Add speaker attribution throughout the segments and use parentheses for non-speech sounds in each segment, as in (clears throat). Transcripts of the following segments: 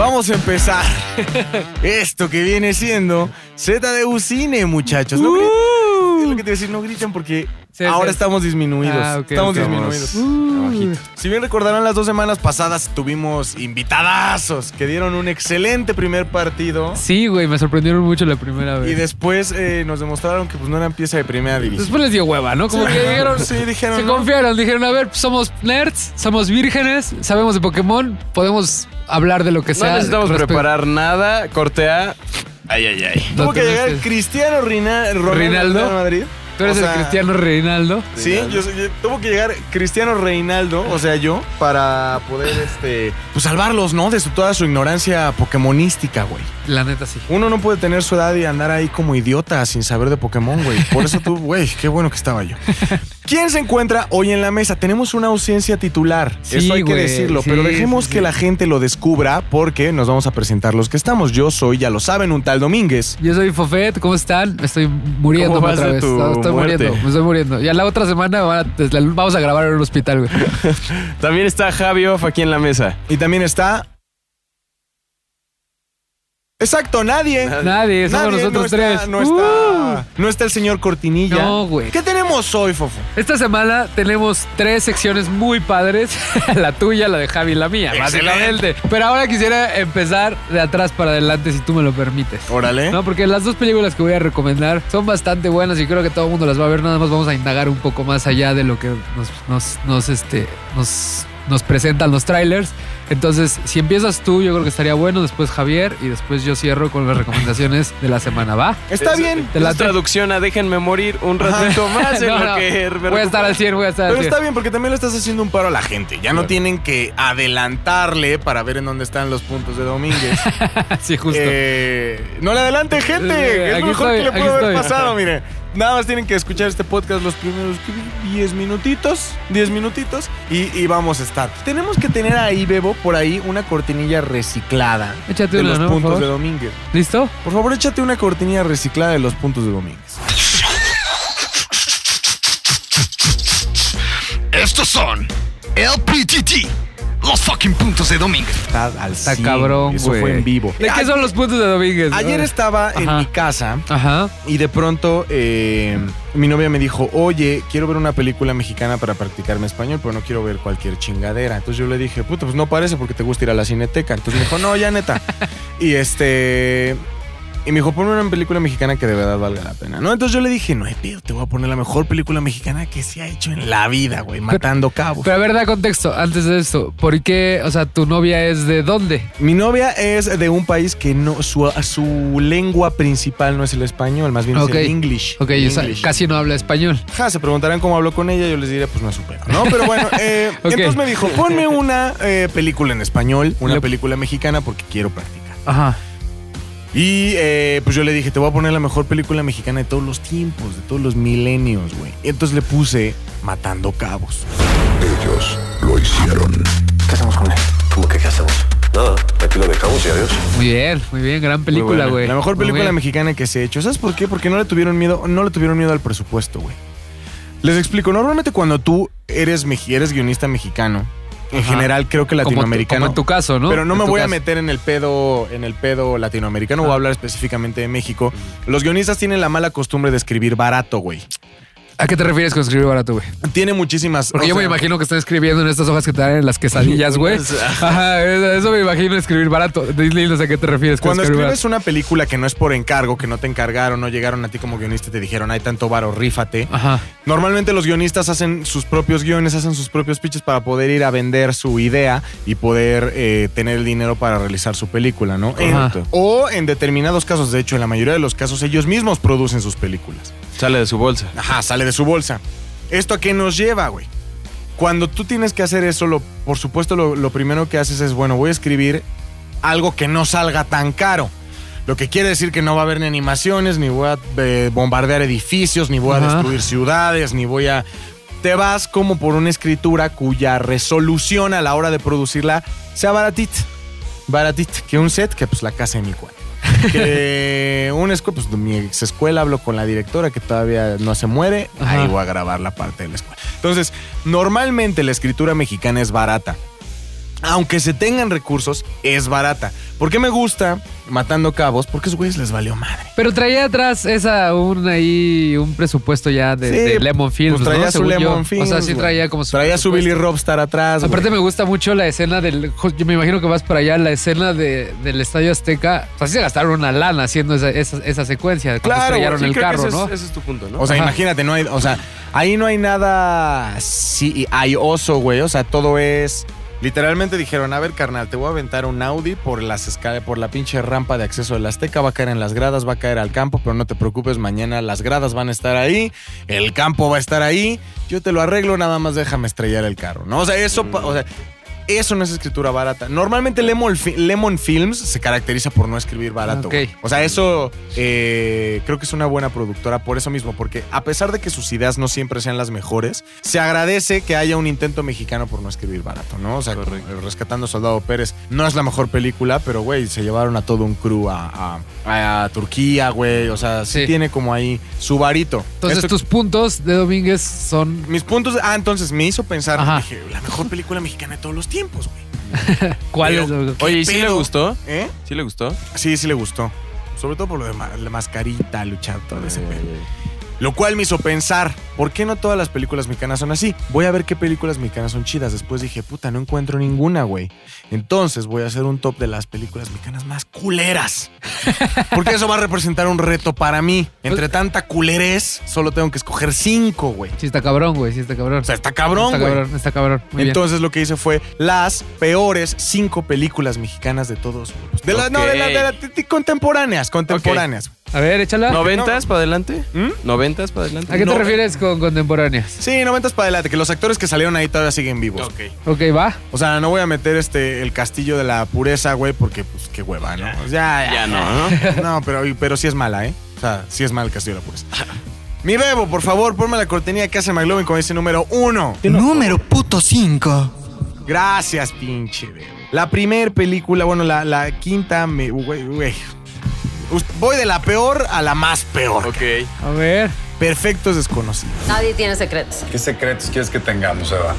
Speaker 1: vamos a empezar (laughs) esto que viene siendo ZDU Cine, muchachos. No griten, es lo que te iba a decir, no griten porque
Speaker 2: Sí,
Speaker 1: ahora
Speaker 2: sí.
Speaker 1: estamos disminuidos.
Speaker 2: Ah,
Speaker 1: estamos disminuidos.
Speaker 2: Uh.
Speaker 1: Si bien recordarán, las dos semanas pasadas tuvimos invitadazos que dieron un excelente primer partido.
Speaker 2: Sí, güey, me sorprendieron mucho la primera
Speaker 1: Y
Speaker 2: vez.
Speaker 1: después eh, nos demostraron que pues, no eran pieza de primera división.
Speaker 2: Después les dio hueva, ¿no? Como que dijeron,
Speaker 1: Sí, dijeron.
Speaker 2: se
Speaker 1: ¿no?
Speaker 2: confiaron, dijeron, a ver, somos nerds, somos vírgenes, sabemos de Pokémon, podemos hablar de lo que
Speaker 3: No
Speaker 2: sea.
Speaker 3: necesitamos
Speaker 2: respecto-
Speaker 3: preparar nada. Cortea. Ay, ay, ay.
Speaker 1: Tuvo que llegar
Speaker 2: que-
Speaker 1: Cristiano Rina- Ronaldo.
Speaker 2: Rinaldo.
Speaker 1: de Madrid.
Speaker 2: Tú eres
Speaker 1: O sea,
Speaker 2: el Cristiano Reinaldo.
Speaker 1: Sí, yo, soy- yo- tuvo que llegar Cristiano Reinaldo, o sea, yo, para poder, este, pues salvarlos, ¿no? De su, toda su ignorancia pokemonística, güey.
Speaker 2: La neta, sí.
Speaker 1: Uno no puede tener su edad y andar ahí como idiota sin saber de Pokémon, güey. Por eso tú, güey, qué bueno que estaba yo. ¿Quién se encuentra hoy en la mesa? Tenemos una ausencia titular.
Speaker 2: Sí,
Speaker 1: eso hay que decirlo.
Speaker 2: sí,
Speaker 1: pero dejemos
Speaker 2: sí,
Speaker 1: que la gente lo descubra porque nos vamos a presentar los que estamos. Yo soy, ya lo saben, un tal Domínguez.
Speaker 2: Yo soy Fofet, ¿cómo están? Me estoy muriendo
Speaker 3: ¿Cómo vas
Speaker 2: otra vez.
Speaker 3: tu
Speaker 2: estoy
Speaker 3: muerte?
Speaker 2: muriendo, me estoy muriendo. Ya la otra semana vamos a grabar en un hospital, güey. (laughs)
Speaker 3: También está Javi Off aquí en la mesa.
Speaker 1: Y también está. Exacto, nadie.
Speaker 2: Nadie, somos
Speaker 1: Nadie,
Speaker 2: nosotros
Speaker 1: no
Speaker 2: tres.
Speaker 1: Está, no, está, no está el señor Cortinilla.
Speaker 2: No, güey.
Speaker 1: ¿Qué tenemos hoy, Fofo?
Speaker 2: Esta semana tenemos tres secciones muy padres. (laughs) la tuya, la de Javi y la mía,
Speaker 1: Excelente.
Speaker 2: básicamente. Pero ahora quisiera empezar de atrás para adelante, si tú me lo permites.
Speaker 1: Órale.
Speaker 2: No, porque las dos películas que voy a recomendar son bastante buenas y creo que todo el mundo las va a ver. Nada más vamos a indagar un poco más allá de lo que nos, nos, nos, este, nos, nos presentan los trailers. Entonces, si empiezas tú, yo creo que estaría bueno. Después Javier y después yo cierro con las recomendaciones de la semana. ¿Va?
Speaker 1: Está
Speaker 3: Es-
Speaker 1: bien.
Speaker 2: Te
Speaker 3: Es
Speaker 2: late.
Speaker 3: traducción a déjenme morir un ratito más (laughs) en
Speaker 2: No,
Speaker 3: lo
Speaker 2: no.
Speaker 3: que me
Speaker 2: Voy a estar al 100, voy a estar al
Speaker 1: Pero
Speaker 2: 100.
Speaker 1: está bien porque también le estás haciendo un paro a la gente. Ya no tienen que adelantarle para ver en dónde están los puntos de Domínguez. (laughs)
Speaker 2: Sí, justo.
Speaker 1: Eh, no le adelante, gente.
Speaker 2: Eh,
Speaker 1: es lo mejor
Speaker 2: estoy,
Speaker 1: que le pudo haber
Speaker 2: estoy.
Speaker 1: pasado, mire. (laughs) Nada más tienen que escuchar este podcast los primeros ¿qué vi? 10 minutitos. 10 minutitos. Y, y vamos a estar. Tenemos que tener ahí, Bebo, por ahí una cortinilla reciclada
Speaker 2: Échate
Speaker 1: de
Speaker 2: una,
Speaker 1: los puntos de Domínguez.
Speaker 2: ¿Listo?
Speaker 1: Por favor, échate una cortinilla reciclada de los puntos de Domínguez.
Speaker 4: Estos son LPTT, los fucking puntos de Domínguez.
Speaker 1: Está al
Speaker 2: Está
Speaker 1: 100.
Speaker 2: cabrón,
Speaker 1: Eso
Speaker 2: güey.
Speaker 1: fue en vivo.
Speaker 2: ¿De qué son los puntos de Domínguez?
Speaker 1: Ayer estaba en
Speaker 2: Ajá.
Speaker 1: mi casa
Speaker 2: Ajá.
Speaker 1: y de pronto eh, mi novia me dijo, oye, quiero ver una película mexicana para practicarme español, pero no quiero ver cualquier chingadera. Entonces yo le dije, puta, pues no parece porque te gusta ir a la cineteca. Entonces me dijo, no, ya neta. (laughs) y este... Y me dijo, ponme una película mexicana que de verdad valga la pena, ¿no? Entonces yo le dije, no hay pedo, te voy a poner la mejor película mexicana que se ha hecho en la vida, güey, matando cabos.
Speaker 2: Pero a ver, da contexto antes de esto. ¿Por qué? O sea, ¿tu novia es de dónde?
Speaker 1: Mi novia es de un país que no su, su lengua principal no es el español, más bien es el English.
Speaker 2: Ok,
Speaker 1: El
Speaker 2: o sea,
Speaker 1: English.
Speaker 2: casi no habla español.
Speaker 1: Ajá, se preguntarán cómo hablo con ella, yo les diré, pues no es su pedo, ¿no? Pero bueno, eh, (laughs) entonces me dijo, ponme una eh, película en español, una
Speaker 2: Le-
Speaker 1: película mexicana porque quiero practicar.
Speaker 2: Ajá.
Speaker 1: Y eh, pues yo le dije, te voy a poner la mejor película mexicana de todos los tiempos, de todos los milenios, güey. Y entonces le puse Matando Cabos.
Speaker 5: Ellos lo hicieron.
Speaker 6: ¿Qué hacemos con él? ¿Cómo que qué hacemos? Nada, aquí lo dejamos y adiós.
Speaker 2: Muy bien, muy bien. Gran película,
Speaker 1: buena.
Speaker 2: güey.
Speaker 1: La mejor
Speaker 2: Muy
Speaker 1: película
Speaker 2: bien.
Speaker 1: mexicana que se ha hecho. ¿Sabes por qué? Porque no le tuvieron miedo, no le tuvieron miedo al presupuesto, güey. Les explico. Normalmente cuando tú eres, eres guionista mexicano, en general creo que
Speaker 2: Como tu-
Speaker 1: latinoamericano.
Speaker 2: Como en tu caso, ¿no?
Speaker 1: Pero no
Speaker 2: En
Speaker 1: me voy a meter en el pedo, en el pedo latinoamericano, voy a
Speaker 2: Ah.
Speaker 1: hablar específicamente de México. Los guionistas tienen la mala costumbre de escribir barato, güey.
Speaker 2: ¿A qué te refieres con escribir barato, güey?
Speaker 1: Tiene muchísimas.
Speaker 2: Porque yo me imagino que están escribiendo en estas hojas que te dan en las quesadillas, güey. (laughs) Ajá, eso me imagino escribir barato. Dile a qué te refieres con
Speaker 1: Cuando escribes una película que no es por encargo, que no te encargaron, no llegaron a ti como guionista y te dijeron, hay tanto varo, rífate.
Speaker 2: Ajá.
Speaker 1: Normalmente los guionistas hacen sus propios guiones, hacen sus propios pitches para poder ir a vender su idea y poder eh, tener el dinero para realizar su película, ¿no? En- o en determinados casos, de hecho, en la mayoría de los casos, ellos mismos producen sus películas.
Speaker 3: Sale de su bolsa.
Speaker 1: Ajá, sale de su bolsa. ¿Esto a qué nos lleva, güey? Cuando tú tienes que hacer eso, lo, por supuesto, lo, lo primero que haces es, bueno, voy a escribir algo que no salga tan caro. Lo que quiere decir que no va a haber ni animaciones, ni voy a eh, bombardear edificios, ni voy a
Speaker 2: Ajá.
Speaker 1: destruir ciudades, ni voy a... Te vas como por una escritura cuya resolución a la hora de producirla sea baratita. Baratita. Que un set, que pues la casa de mi cuate. (laughs) Que una escuela, pues de mi ex escuela hablo con la directora que todavía no se muere.
Speaker 2: Ajá.
Speaker 1: Ahí voy a grabar la parte de la escuela. Entonces, normalmente la escritura mexicana es barata. Aunque se tengan recursos, es barata. ¿Por qué me gusta Matando Cabos? Porque a esos güeyes les valió madre.
Speaker 2: Pero traía atrás esa, un ahí, un presupuesto ya de,
Speaker 1: Sí,
Speaker 2: de Lemon Films,
Speaker 1: pues traía
Speaker 2: ¿no?
Speaker 1: su
Speaker 2: Según
Speaker 1: Lemon
Speaker 2: yo.
Speaker 1: Films,
Speaker 2: O sea, sí traía como su
Speaker 1: Traía su. Billy Robstar atrás.
Speaker 2: Aparte me gusta mucho la escena del... Yo me imagino que vas para allá, la escena de, del Estadio Azteca. O sea, sí se gastaron una lana haciendo esa, esa, esa secuencia. Cuando
Speaker 1: Claro,
Speaker 2: estrellaron
Speaker 3: Sí,
Speaker 2: el
Speaker 3: creo que
Speaker 2: carro,
Speaker 3: ese
Speaker 2: ¿no?
Speaker 3: Es, ese es tu punto, ¿no?
Speaker 1: O sea,
Speaker 2: Ajá.
Speaker 1: imagínate, no hay, o sea, ahí no hay nada sí, hay oso, güey. O sea, todo es. Literalmente dijeron, a ver, carnal, te voy a aventar un Audi por las escaleras, por la pinche rampa de acceso del Azteca, va a caer en las gradas, va a caer al campo, pero no te preocupes, mañana las gradas van a estar ahí, el campo va a estar ahí, yo te lo arreglo, nada más déjame estrellar el carro, ¿no? O sea, eso, o sea, eso no es escritura barata. Normalmente Lemon, Fi- Lemon Films se caracteriza por no escribir barato.
Speaker 2: Ok.
Speaker 1: güey. O sea, eso eh, creo que es una buena productora por eso mismo, porque a pesar de que sus ideas no siempre sean las mejores, se agradece que haya un intento mexicano por no escribir barato, ¿no? O sea,
Speaker 3: Correcto.
Speaker 1: Rescatando a Soldado Pérez no es la mejor película, pero güey, se llevaron a todo un crew a, a- a Turquía, güey. O sea, sí,
Speaker 2: Sí.
Speaker 1: tiene como ahí su varito.
Speaker 2: Entonces
Speaker 1: Esto-
Speaker 2: tus puntos de Domínguez son...
Speaker 1: mis puntos. Ah, entonces me hizo pensar. Dije, la mejor película mexicana de todos los tiempos, güey. (laughs)
Speaker 2: ¿Cuáles?
Speaker 1: Pero-
Speaker 3: Oye, ¿y sí le gustó?
Speaker 1: ¿Eh?
Speaker 3: ¿Sí le gustó?
Speaker 1: Sí, sí le gustó. Sobre todo por lo de ma- la mascarita, luchar, todo ese pedo. Lo cual me hizo pensar, ¿por qué no todas las películas mexicanas son así? Voy a ver qué películas mexicanas son chidas. Después dije, puta, no encuentro ninguna, güey. Entonces voy a hacer un top de las películas mexicanas más culeras. (laughs) Porque eso va a representar un reto para mí. Entre tanta culerez, solo tengo que escoger cinco, güey.
Speaker 2: Sí está cabrón, güey, sí está cabrón.
Speaker 1: O sea, está cabrón,
Speaker 2: está
Speaker 1: güey.
Speaker 2: cabrón, está cabrón. Muy bien.
Speaker 1: Entonces lo que hice fue las peores cinco películas mexicanas de todos. De las no, de las de la- de- de- contemporáneas, contemporáneas.
Speaker 2: A ver, échala.
Speaker 3: ¿Noventas para adelante?
Speaker 1: ¿Mm?
Speaker 3: ¿Noventas para adelante?
Speaker 2: ¿A qué
Speaker 1: no.
Speaker 2: te refieres con contemporáneas?
Speaker 1: Sí, noventas para adelante, que los actores que salieron ahí todavía siguen vivos.
Speaker 2: Ok, va.
Speaker 1: O sea, no voy a meter este el castillo de la pureza, güey, porque pues qué hueva, ¿no? Ya, ya,
Speaker 3: Ya no, ¿no?
Speaker 1: No, pero, pero sí es mala, ¿eh? O sea, sí es mal el castillo de la pureza. Mi bebo, por favor, ponme la cortinilla que hace McLovin con ese número uno.
Speaker 4: Número puto 5.
Speaker 1: Gracias, pinche bebo. La primer película, bueno, la, la quinta, me, güey, güey. Voy de la peor a la más peor.
Speaker 3: Ok.
Speaker 2: A ver.
Speaker 1: Perfectos desconocidos.
Speaker 7: Nadie tiene secretos.
Speaker 5: ¿Qué secretos quieres que tengamos, Eva?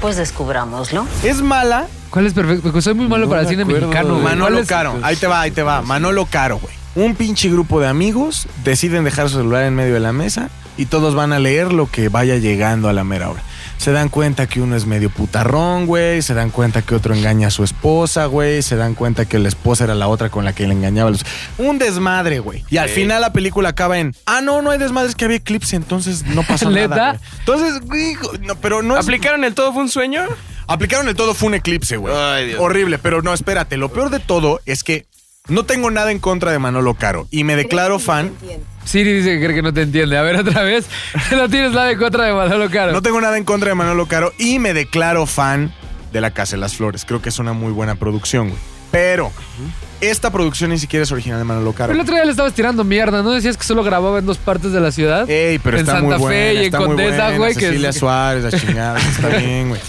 Speaker 7: Pues descubrámoslo.
Speaker 1: Es mala,
Speaker 2: ¿Cuál es perfecto? Porque soy muy malo
Speaker 3: No
Speaker 2: para el cine
Speaker 3: acuerdo
Speaker 2: mexicano,
Speaker 3: de-
Speaker 2: güey. ¿Cuál
Speaker 1: Manolo
Speaker 2: es?
Speaker 1: Caro. Ahí te va, ahí te va. Manolo Caro, güey. Un pinche grupo de amigos deciden dejar su celular en medio de la mesa y todos van a leer lo que vaya llegando a la mera hora. Se dan cuenta que uno es medio putarrón, güey. Se dan cuenta que otro engaña a su esposa, güey. Se dan cuenta que la esposa era la otra con la que le engañaba. a los- Un desmadre, güey. Y al
Speaker 3: Sí.
Speaker 1: final la película acaba en, ah, no, no hay desmadres que había eclipse, entonces no pasó (laughs) nada. güey". Entonces, güey, no, pero no es...
Speaker 3: ¿Aplicaron el todo fue un sueño?
Speaker 1: Aplicaron el todo fue un eclipse, güey. Horrible, pero no, espérate. Lo peor de todo es que no tengo nada en contra de Manolo Caro y me declaro fan.
Speaker 2: Siri dice que cree que no te entiende. A ver, otra vez. (laughs) No tienes nada en contra de Manolo Caro.
Speaker 1: No tengo nada en contra de Manolo Caro y me declaro fan de La Casa de las Flores. Creo que es una muy buena producción, güey. Pero esta producción ni siquiera es original de Manolo Caro.
Speaker 2: Pero el otro día le estabas tirando mierda, ¿no? Decías que solo grababa en dos partes de la ciudad.
Speaker 1: Ey, pero
Speaker 2: en
Speaker 1: está
Speaker 2: Santa
Speaker 1: muy
Speaker 2: Fe y en
Speaker 1: está
Speaker 2: Condesa, güey.
Speaker 1: Cecilia Suárez, la chingada. (laughs) está bien, güey.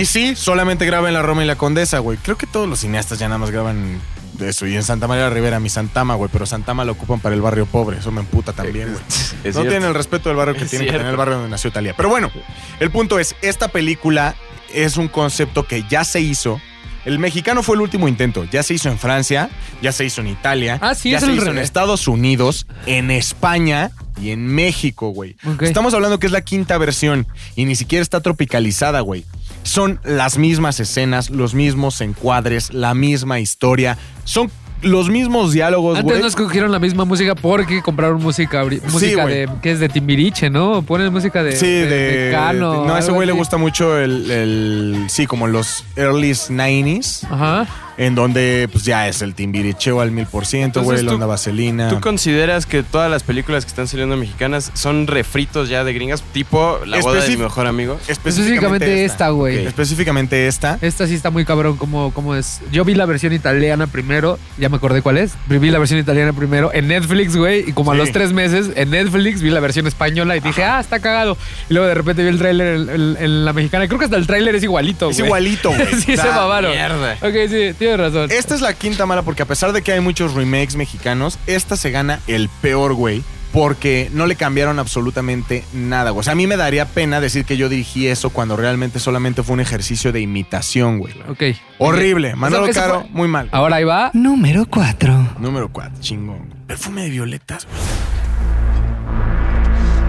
Speaker 1: Y sí, solamente graba en la Roma y la Condesa, güey. Creo que todos los cineastas ya nada más graban de eso. Y en Santa María la Rivera, mi Santama, güey. Pero Santama lo ocupan para el barrio pobre. Eso me emputa también, güey. (laughs) No
Speaker 3: cierto.
Speaker 1: tienen el respeto del barrio que
Speaker 3: Es
Speaker 1: tiene que tener el barrio donde nació Talía. Pero bueno, el punto es, esta película es un concepto que ya se hizo. El mexicano fue el último intento. Ya se hizo en Francia, ya se hizo en Italia,
Speaker 2: Ah, sí,
Speaker 1: ya
Speaker 2: es
Speaker 1: se
Speaker 2: el
Speaker 1: hizo en Estados Unidos, en España y en México, güey. Estamos hablando que es la quinta versión y ni siquiera está tropicalizada, güey. Son las mismas escenas, los mismos encuadres, la misma historia. Son los mismos diálogos,
Speaker 2: Antes no escogieron la misma música porque compraron música, música de que es de Timbiriche, ¿no? Ponen música de,
Speaker 1: Sí, de,
Speaker 2: Cano.
Speaker 1: No, a ese güey le gusta mucho el, el- Sí, como los early 90s,
Speaker 2: Ajá.
Speaker 1: En donde pues ya es el timbiricheo al mil por ciento, güey, la
Speaker 3: tú-
Speaker 1: onda vaselina.
Speaker 3: ¿Tú consideras que todas las películas que están saliendo mexicanas son refritos ya de gringas? Tipo La boda de mi mejor amigo.
Speaker 2: Específicamente esta, güey.
Speaker 1: Específicamente esta.
Speaker 2: Esta sí está muy cabrón como, como es. Yo vi la versión italiana primero, ya me acordé cuál es. Vi la versión italiana primero en Netflix, güey, y como a los tres meses en Netflix vi la versión española y dije, ah, está cagado. Y luego de repente vi el tráiler en, en- en la mexicana. Creo que hasta el tráiler es igualito,
Speaker 1: Es igualito, güey. (laughs)
Speaker 2: sí, se mamaron.
Speaker 3: mierda.
Speaker 2: Ok, sí, tienes razón.
Speaker 1: Esta es la quinta mala porque a pesar de que hay muchos remakes mexicanos, esta se gana el peor, güey. porque no le cambiaron absolutamente nada, güey. O sea, a mí me daría pena decir que yo dirigí eso cuando realmente solamente fue un ejercicio de imitación, güey.
Speaker 2: Ok.
Speaker 1: Horrible. Manolo
Speaker 2: Eso- eso
Speaker 1: Caro,
Speaker 2: fue-
Speaker 1: muy mal.
Speaker 2: Ahora ahí va.
Speaker 4: Número 4.
Speaker 1: Número 4, chingón. Perfume de violetas, güey.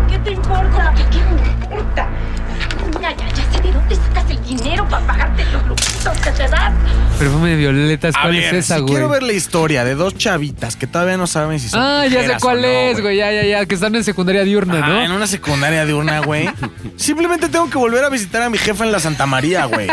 Speaker 8: ¿Qué te importa? ¿Qué me importa? De dónde sacas el dinero para pagarte los lujitos que te das.
Speaker 2: Perfume de violetas.
Speaker 1: A
Speaker 2: ¿Cuál
Speaker 1: ver,
Speaker 2: es esa,
Speaker 1: si
Speaker 2: güey?
Speaker 1: quiero ver la historia de dos chavitas que todavía no saben si son
Speaker 2: Ah, ya sé cuál es, güey. Ya, ya, ya. Que están en secundaria diurna, ¿no?
Speaker 1: en una secundaria de una, güey. (laughs) Simplemente tengo que volver a visitar a mi jefa en la Santa María, güey.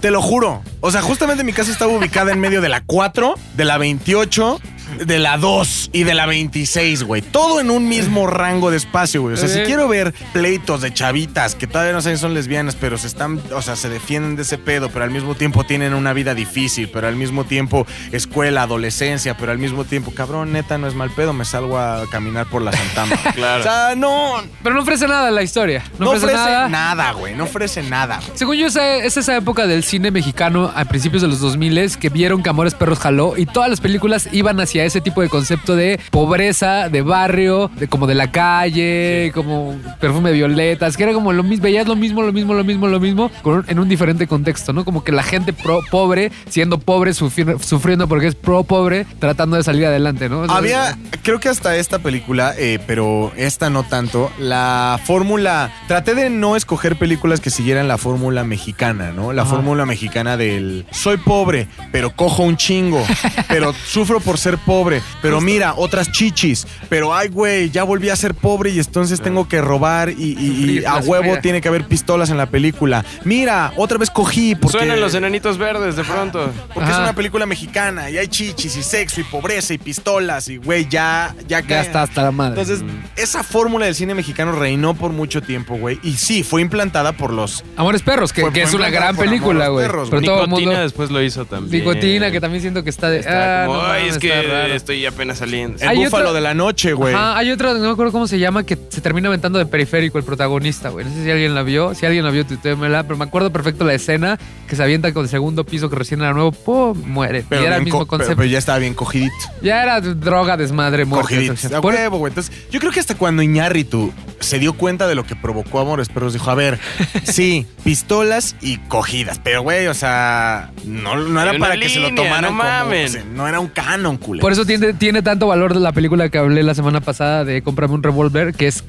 Speaker 1: Te lo juro. O sea, justamente mi casa estaba ubicada en medio de la 4, de la 28, de la 2 y de la 26, güey. Todo en un mismo rango de espacio, güey. O sea, si
Speaker 2: Eh.
Speaker 1: quiero ver pleitos de chavitas que todavía no saben si son lesbianas, pero se están, o sea, se defienden de ese pedo, pero al mismo tiempo tienen una vida difícil, pero al mismo tiempo escuela, adolescencia, pero al mismo tiempo, cabrón, neta, no es mal pedo, me salgo a caminar por la Santama. (laughs)
Speaker 3: Claro.
Speaker 1: O sea, no,
Speaker 2: Pero no ofrece nada la historia. No,
Speaker 1: no
Speaker 2: ofrece,
Speaker 1: ofrece
Speaker 2: nada.
Speaker 1: güey. No ofrece nada.
Speaker 2: Según yo, esa- es esa época del cine mexicano a principios de los 2000 que vieron que Amores Perros jaló y todas las películas iban hacia ese tipo de concepto de pobreza, de barrio, de como de la calle, como perfume de violetas, que era como lo mismo, veías lo mismo, lo mismo, lo mismo, lo mismo, con en un diferente contexto, ¿no? Como que la gente pro pobre, siendo pobre, sufri- sufriendo porque es pro pobre, tratando de salir adelante, ¿no? O sea,
Speaker 1: Había, creo que hasta esta película, eh, pero esta no tanto, la fórmula. Traté de no escoger películas que siguieran la fórmula mexicana, ¿no? La
Speaker 2: Ajá.
Speaker 1: fórmula mexicana del soy pobre, pero cojo un chingo, pero sufro por ser pobre, pero mira, otras chichis, pero ay, güey, ya volví a ser pobre y entonces tengo que robar y, y- y
Speaker 2: Sufrir,
Speaker 1: a huevo tiene que haber pistolas en la película. Mira, otra vez cogí porque.
Speaker 3: Suenan los enanitos verdes de pronto.
Speaker 1: Porque es una película mexicana y hay chichis y sexo y pobreza y pistolas y güey, ya, ya,
Speaker 2: Ya está hasta la madre.
Speaker 1: Entonces, esa fórmula del cine mexicano reinó por mucho tiempo, güey. Y sí, fue implantada por los.
Speaker 2: Amores Perros, que,
Speaker 1: Fue-
Speaker 2: que
Speaker 1: fue
Speaker 2: es una gran película,
Speaker 1: Amores
Speaker 2: güey.
Speaker 1: Perros,
Speaker 2: Pero
Speaker 1: güey.
Speaker 2: todo el
Speaker 3: Nicotina
Speaker 2: mundo...
Speaker 3: después lo hizo también.
Speaker 2: Nicotina, que también siento que está de.
Speaker 3: Está
Speaker 2: ah,
Speaker 3: como,
Speaker 2: no
Speaker 3: "Ay,
Speaker 2: mames,
Speaker 3: es que
Speaker 2: está raro".
Speaker 3: estoy apenas saliendo.
Speaker 1: El
Speaker 2: Hay
Speaker 1: búfalo de la noche, güey.
Speaker 2: Ajá, hay otra, no me acuerdo cómo se llama, que se termina aventando de periférico el protagonista, güey. No sé si alguien la vio. Si alguien la vio, tuitémela. Pero me acuerdo perfecto la escena que se avienta con el segundo piso que recién era nuevo, ¡pum! muere.
Speaker 1: Pero,
Speaker 2: y era el
Speaker 1: bien
Speaker 2: mismo
Speaker 1: co- pero-
Speaker 2: concepto.
Speaker 1: pero ya estaba bien cogidito.
Speaker 2: Ya era droga, desmadre, muerte.
Speaker 1: Cogidito.
Speaker 2: o sea,
Speaker 1: A
Speaker 2: por-
Speaker 1: huevo, güey. Entonces, yo creo que hasta cuando Iñárritu se dio cuenta de lo que provocó Amores Perros, dijo, a ver, (laughs) sí, pistolas y cogidas. Pero, güey, o sea, no, no era
Speaker 3: Hay una
Speaker 1: para que se lo
Speaker 3: línea,
Speaker 1: tomaran
Speaker 3: no
Speaker 1: como...
Speaker 3: mamen.
Speaker 1: o sea, no era un canon, culero.
Speaker 2: Por eso tiene, tiene tanto valor la película que hablé la semana pasada de Cómprame un revólver, que es,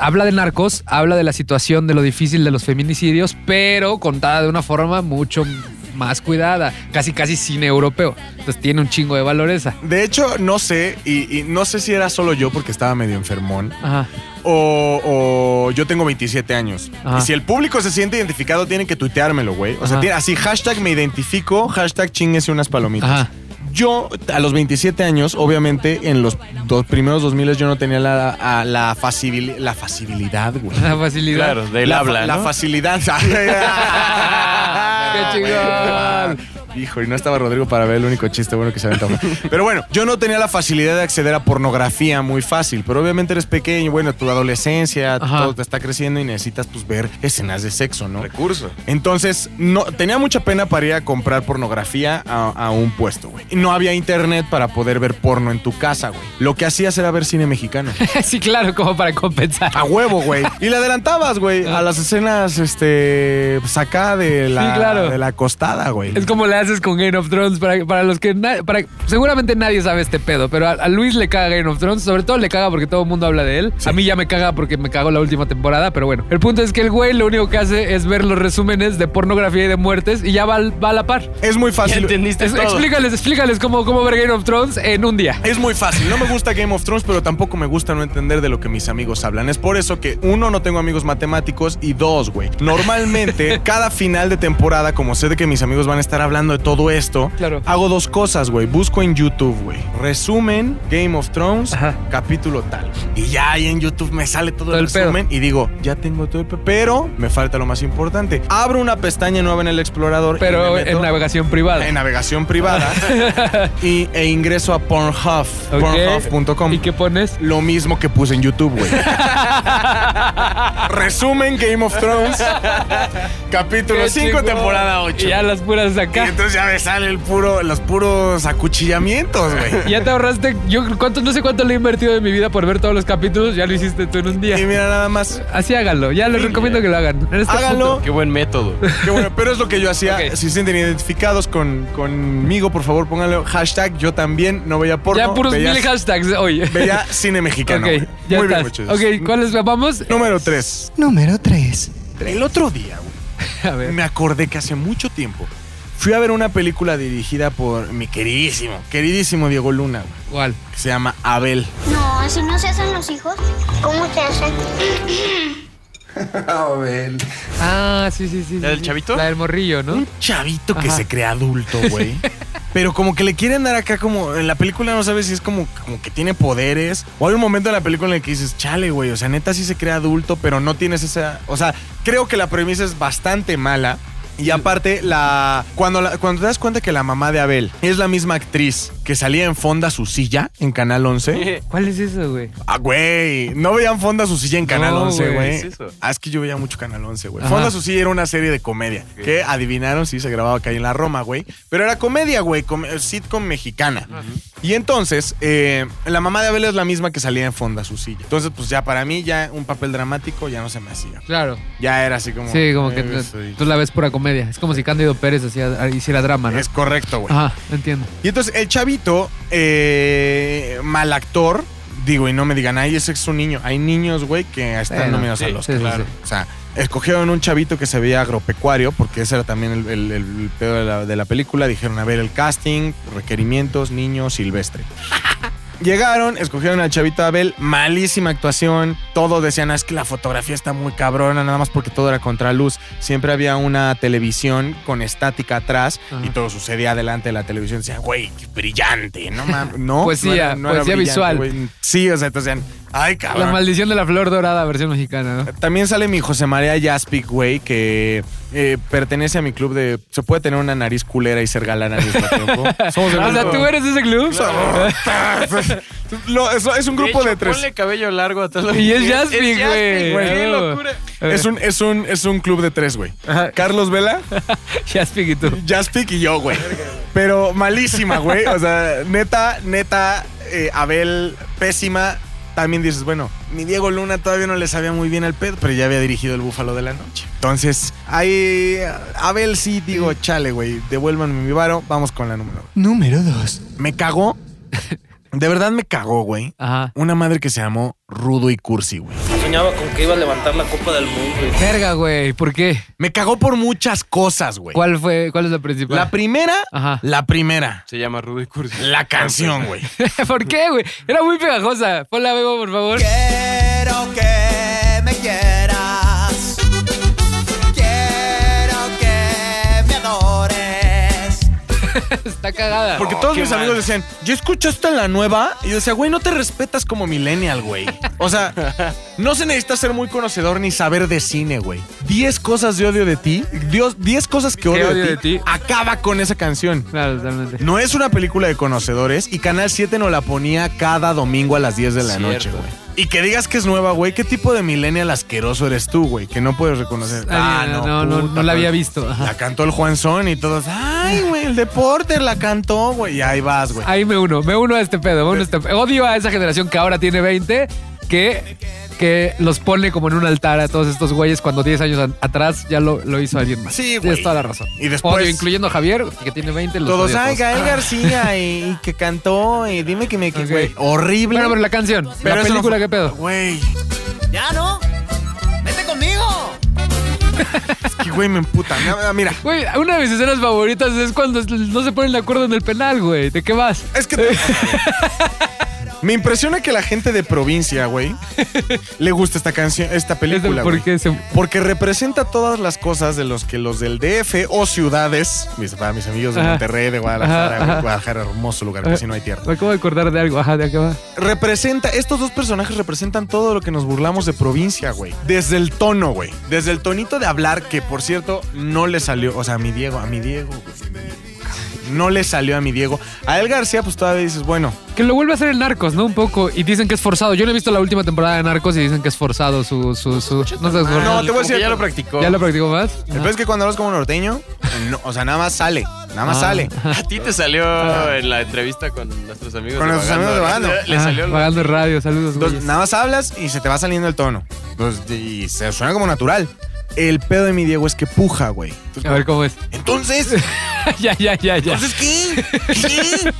Speaker 2: habla de narcos, habla de la situación de lo difícil de los feminicidios, pero contada de una forma mucho más cuidada, casi casi cine europeo. Entonces tiene un chingo de valor esa.
Speaker 1: De hecho, no sé, y, y no sé si era solo yo porque estaba medio enfermón,
Speaker 2: Ajá.
Speaker 1: o, o yo tengo 27 años.
Speaker 2: Ajá.
Speaker 1: Y si el público se siente identificado, tienen que tuiteármelo, güey. O sea, tiene- así, hashtag me identifico, hashtag chinguese unas palomitas.
Speaker 2: Ajá.
Speaker 1: Yo, a los 27 años, obviamente, en los dos primeros 2000 yo no tenía la, a- la, facibili- la facilidad, güey.
Speaker 2: La facilidad.
Speaker 3: Claro, del
Speaker 1: la,
Speaker 3: habla,
Speaker 1: La
Speaker 3: ¿no?
Speaker 1: facilidad. (laughs)
Speaker 2: ¡Qué chingón!
Speaker 1: Hijo, y no estaba Rodrigo para ver el único chiste bueno que se aventó. Pero bueno, yo no tenía la facilidad de acceder a pornografía muy fácil, pero obviamente eres pequeño, bueno, tu adolescencia,
Speaker 2: Ajá.
Speaker 1: todo te está creciendo y necesitas pues ver escenas de sexo, ¿no?
Speaker 3: Recurso.
Speaker 1: Entonces, no, tenía mucha pena para ir a comprar pornografía a, a un puesto, güey. No había internet para poder ver porno en tu casa, güey. Lo que hacías era ver cine mexicano. (laughs)
Speaker 2: sí, claro, como para compensar.
Speaker 1: A huevo, güey. Y le adelantabas, güey, a las escenas, este, pues acá de la,
Speaker 2: Sí, claro.
Speaker 1: de la costada, güey.
Speaker 2: Es como le haces con Game of Thrones. Para, para los que. na- para, seguramente nadie sabe este pedo, pero a, a Luis le caga Game of Thrones. Sobre todo le caga porque todo el mundo habla de él. A mí ya me caga porque me cagó la última temporada, pero bueno. El punto es que el güey lo único que hace es ver los resúmenes de pornografía y de muertes y ya va, va a la par.
Speaker 1: Es muy
Speaker 3: Ya
Speaker 1: fácil.
Speaker 3: entendiste
Speaker 2: Es-
Speaker 3: todo.
Speaker 2: explícales, explícales cómo, cómo ver Game of Thrones en un día.
Speaker 1: Es muy fácil. No me gusta Game of Thrones, pero tampoco me gusta no entender de lo que mis amigos hablan. Es por eso que, uno, no tengo amigos matemáticos y dos, güey. Normalmente, (laughs) cada final de temporada, como sé de que mis amigos van a estar hablando de todo esto,
Speaker 2: Claro.
Speaker 1: hago dos cosas, güey. Busco en YouTube, güey. Resumen Game of Thrones,
Speaker 2: Ajá.
Speaker 1: capítulo tal. Y ya ahí en YouTube me sale todo,
Speaker 2: Todo
Speaker 1: el
Speaker 2: pedo.
Speaker 1: resumen y digo, ya tengo todo el pe- Pero me falta lo más importante. Abro una pestaña nueva en el explorador.
Speaker 2: Pero
Speaker 1: me
Speaker 2: en navegación privada.
Speaker 1: en navegación privada (laughs) y, e ingreso a Pornhub,
Speaker 2: Ok.
Speaker 1: pornhub.com.
Speaker 2: ¿Y qué pones?
Speaker 1: Lo mismo que puse en YouTube, güey. (laughs) Resumen Game of Thrones, (laughs) capítulo
Speaker 2: Qué
Speaker 1: 5,
Speaker 2: chingón.
Speaker 1: temporada 8.
Speaker 2: Y ya las puras de
Speaker 1: Y
Speaker 2: acá.
Speaker 1: entonces entonces ya me sale el puro, los puros acuchillamientos, güey. (laughs)
Speaker 2: Ya te ahorraste, yo cuánto, no sé cuánto le he invertido de mi vida por ver todos los capítulos, ya lo hiciste tú en un día.
Speaker 1: Y mira nada más.
Speaker 2: Así háganlo, ya les recomiendo que lo hagan. Este
Speaker 1: Háganlo.
Speaker 2: punto.
Speaker 3: Qué buen método.
Speaker 1: Qué bueno, pero es lo que yo hacía. Si se sienten identificados con, conmigo, por favor, pónganle hashtag yo también no veía porno.
Speaker 2: ya puros
Speaker 1: veía,
Speaker 2: mil hashtags hoy.
Speaker 1: veía cine mexicano.
Speaker 2: ya
Speaker 1: Muy bien, muchachos.
Speaker 2: Ok, ¿cuáles vamos?
Speaker 1: Número 3.
Speaker 9: Número 3.
Speaker 1: El otro día, güey, (laughs)
Speaker 2: A ver.
Speaker 1: me acordé que hace mucho tiempo fui a ver una película dirigida por mi queridísimo, queridísimo Diego Luna, güey,
Speaker 2: ¿Cuál?
Speaker 1: que se llama Abel.
Speaker 8: No, así no se hacen los hijos. ¿Cómo se hacen? (clears throat) (laughs)
Speaker 5: Abel.
Speaker 2: Ah, sí, sí, sí.
Speaker 3: ¿La del
Speaker 2: sí.
Speaker 3: chavito?
Speaker 2: La del morrillo, ¿no?
Speaker 1: Un chavito que se cree adulto, güey. (laughs) Pero como que le quieren dar acá como... En la película no sabes si es como, como que tiene poderes. O hay un momento en la película en el que dices, chale, güey. O sea, neta sí se cree adulto, pero no tienes esa... O sea, creo que la premisa es bastante mala. Y aparte, la cuando, la- cuando te das cuenta que la mamá de Abel es la misma actriz que salía en Fonda su silla en Canal 11.
Speaker 2: ¿Cuál es eso, güey?
Speaker 1: Ah, güey. No veían Fonda su silla en Canal
Speaker 2: No,
Speaker 1: 11,
Speaker 2: güey,
Speaker 1: güey.
Speaker 3: ¿qué es eso?
Speaker 1: Ah, es que yo veía mucho Canal 11, güey.
Speaker 2: Ajá.
Speaker 1: Fonda su silla era una serie de comedia. Que adivinaron, sí, se grababa acá en la Roma, güey. Pero era comedia, güey. com- sitcom mexicana. Y entonces, eh, la mamá de Abel es la misma que salía en Fonda su silla. Entonces, pues ya para mí, ya un papel dramático ya no se me hacía.
Speaker 2: Claro.
Speaker 1: Ya era así como.
Speaker 2: Sí, como que
Speaker 1: eh,
Speaker 2: tú-
Speaker 1: soy-
Speaker 2: tú la ves pura comedia. Es como si Cándido Pérez hacía, hiciera drama, ¿no?
Speaker 1: Es correcto, güey.
Speaker 2: Ajá, entiendo.
Speaker 1: Y entonces el chavito, eh, mal actor, digo, y no me digan, ay, ese es un niño. Hay niños, güey, que están
Speaker 2: Bueno,
Speaker 1: nominados
Speaker 3: sí,
Speaker 1: a los
Speaker 2: sí, sí,
Speaker 1: claro.
Speaker 2: sí.
Speaker 1: O sea, escogieron un chavito que se veía agropecuario, porque ese era también el, el- el pedo de la, de la película. Dijeron, a ver, el casting, requerimientos, niño, silvestre. (laughs) Llegaron, escogieron al chavito Abel, malísima actuación, todos decían, "Ah, es que la fotografía está muy cabrona, nada más porque todo era contraluz. Siempre había una televisión con estática atrás
Speaker 2: Ajá.
Speaker 1: y todo sucedía delante de la televisión. Decían, güey, brillante, no mames. (laughs) No,
Speaker 2: Poesía,
Speaker 1: no era- no
Speaker 2: poesía
Speaker 1: brillante,
Speaker 2: visual.
Speaker 1: Sí, o sea, entonces decían, ay,
Speaker 2: La
Speaker 1: cabrón.
Speaker 2: maldición de la flor dorada, versión mexicana, ¿no?
Speaker 1: También sale mi José María Jaspic, güey, que eh, pertenece a mi club de. Se puede tener una nariz culera y ser galán al mismo tiempo. (laughs) Somos el
Speaker 2: O sea, ¿tú eres de ese club? (laughs)
Speaker 1: Lo- es, es un grupo de,
Speaker 3: hecho,
Speaker 1: tres.
Speaker 3: Ponle cabello largo a todos los
Speaker 2: Y es
Speaker 3: Es Jasmine,
Speaker 2: güey.
Speaker 3: ¡Qué locura!
Speaker 1: Es un, es, un, es un club de tres, güey. Carlos Vela, (laughs)
Speaker 2: Jaspic y tú.
Speaker 1: Jaspic y yo, güey. Pero malísima, güey. O sea, neta, neta, eh, Abel, pésima. También dices, bueno, mi Diego Luna todavía no le sabía muy bien el pedo, pero ya había dirigido el Búfalo de la Noche. Entonces, ahí, Abel sí, digo, chale, güey, devuélvanme mi varo, vamos con la número.
Speaker 9: Número 2.
Speaker 1: Me cagó, (laughs) de verdad me cagó, güey.
Speaker 2: Ajá.
Speaker 1: Una madre que se llamó Rudo y Cursi, güey.
Speaker 10: Soñaba con que iba a levantar la Copa del Mundo.
Speaker 2: Verga, güey. ¿Por qué?
Speaker 1: Me cagó por muchas cosas, güey.
Speaker 2: ¿Cuál fue? ¿Cuál es la principal?
Speaker 1: La primera,
Speaker 2: Ajá.
Speaker 1: la primera,
Speaker 3: Se llama Rudy Cursi.
Speaker 1: la canción, güey. (laughs)
Speaker 2: ¿Por qué, güey? Era muy pegajosa. Ponla, Bebo, por favor.
Speaker 9: Quiero que
Speaker 2: Está cagada.
Speaker 1: Porque todos
Speaker 3: qué
Speaker 1: mis
Speaker 3: mal.
Speaker 1: amigos decían, ¿ya escuchaste la nueva? Y yo decía, güey, no te respetas como millennial, güey. O sea, (laughs) no se necesita ser muy conocedor ni saber de cine, güey. Diez cosas de odio de ti, Dios, diez cosas que odio,
Speaker 2: odio
Speaker 1: de,
Speaker 2: de
Speaker 1: ti,
Speaker 2: ti?
Speaker 1: acaba con esa canción.
Speaker 2: Claro, totalmente.
Speaker 1: No es una película de conocedores y Canal 7 nos la ponía cada domingo a las 10 de la
Speaker 3: Cierto.
Speaker 1: noche, güey. Y que digas que es nueva, güey. ¿Qué tipo de millennial asqueroso eres tú, güey? Que no puedes reconocer.
Speaker 2: Ah, no, no, no la había visto. Ajá.
Speaker 1: La cantó el Juan Son y todos. Ay, güey, el deporte la cantó, güey. Y ahí vas, güey.
Speaker 2: Ahí me uno, me uno a este pedo. me uno a este pedo. Odio a esa generación que ahora tiene 20, que, que los pone como en un altar a todos estos güeyes cuando 10 años atrás ya lo, lo hizo alguien más.
Speaker 1: Sí, güey.
Speaker 2: Tienes toda la razón.
Speaker 1: Y después-
Speaker 2: Odio, incluyendo a Javier, que tiene 20. Los
Speaker 1: Todos,
Speaker 2: odio
Speaker 1: ay. Gael (laughs) García y, y que cantó y dime que me... que-
Speaker 2: Ok.
Speaker 1: Güey, horrible.
Speaker 2: Bueno, pero la canción,
Speaker 1: Pero
Speaker 2: la
Speaker 1: no
Speaker 2: película,
Speaker 1: fue-
Speaker 2: ¿qué pedo?
Speaker 1: Güey,
Speaker 9: ¿Ya no? ¡Vete conmigo!
Speaker 1: es que güey me emputa. Mira, Mira,
Speaker 2: Güey, una de mis escenas favoritas es cuando no se ponen de acuerdo en el penal, güey. ¿De qué vas?
Speaker 1: es que... (laughs) Me impresiona que la gente de provincia, güey, (laughs) le gusta esta canción, esta película, güey.
Speaker 2: Porque se...
Speaker 1: Porque representa todas las cosas de los que los del DF o ciudades, mis, para mis amigos de
Speaker 2: Ajá.
Speaker 1: Monterrey, de Guadalajara,
Speaker 2: Ajá, ajá.
Speaker 1: Guadalajara, hermoso lugar, casi no hay tierra.
Speaker 2: Me acabo de acordar de algo. Ajá, ¿de qué va?
Speaker 1: Representa, estos dos personajes representan todo lo que nos burlamos de provincia, güey. Desde el tono, güey. Desde el tonito de hablar, que por cierto, no le salió, o sea, a mi Diego, a mi Diego, güey, No le salió a mi Diego. A él García, pues todavía dices, bueno,
Speaker 2: Que lo vuelve a hacer en Narcos, ¿no? Un poco. Y dicen que es forzado. Yo no he visto la última temporada de Narcos y dicen que es forzado su... su, su no sé,
Speaker 1: No, te voy a decir-
Speaker 3: ya lo practicó.
Speaker 2: ¿Ya lo practicó más?
Speaker 1: el peor es que cuando hablas como norteño, no, o sea, nada más sale. Nada más
Speaker 2: Ah.
Speaker 1: sale.
Speaker 3: A ti te salió en la entrevista con nuestros amigos
Speaker 1: Con
Speaker 3: de
Speaker 1: nuestros
Speaker 3: Vagando.
Speaker 1: amigos de Vagando.
Speaker 3: Le
Speaker 2: Ah,
Speaker 3: salió el-
Speaker 2: Pagando radio, saludos,
Speaker 1: Entonces, nada más hablas y se te va saliendo el tono. Entonces, y se suena como natural. El pedo de mi Diego es que puja, güey.
Speaker 2: A ver cómo es.
Speaker 1: Entonces, (laughs)
Speaker 2: ya, ya, ya, ya.
Speaker 1: ¿entonces qué? ¿Qué?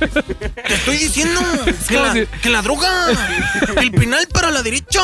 Speaker 1: Te estoy diciendo que
Speaker 2: ¿Cómo
Speaker 1: la, que la droga, el penal para la derecha.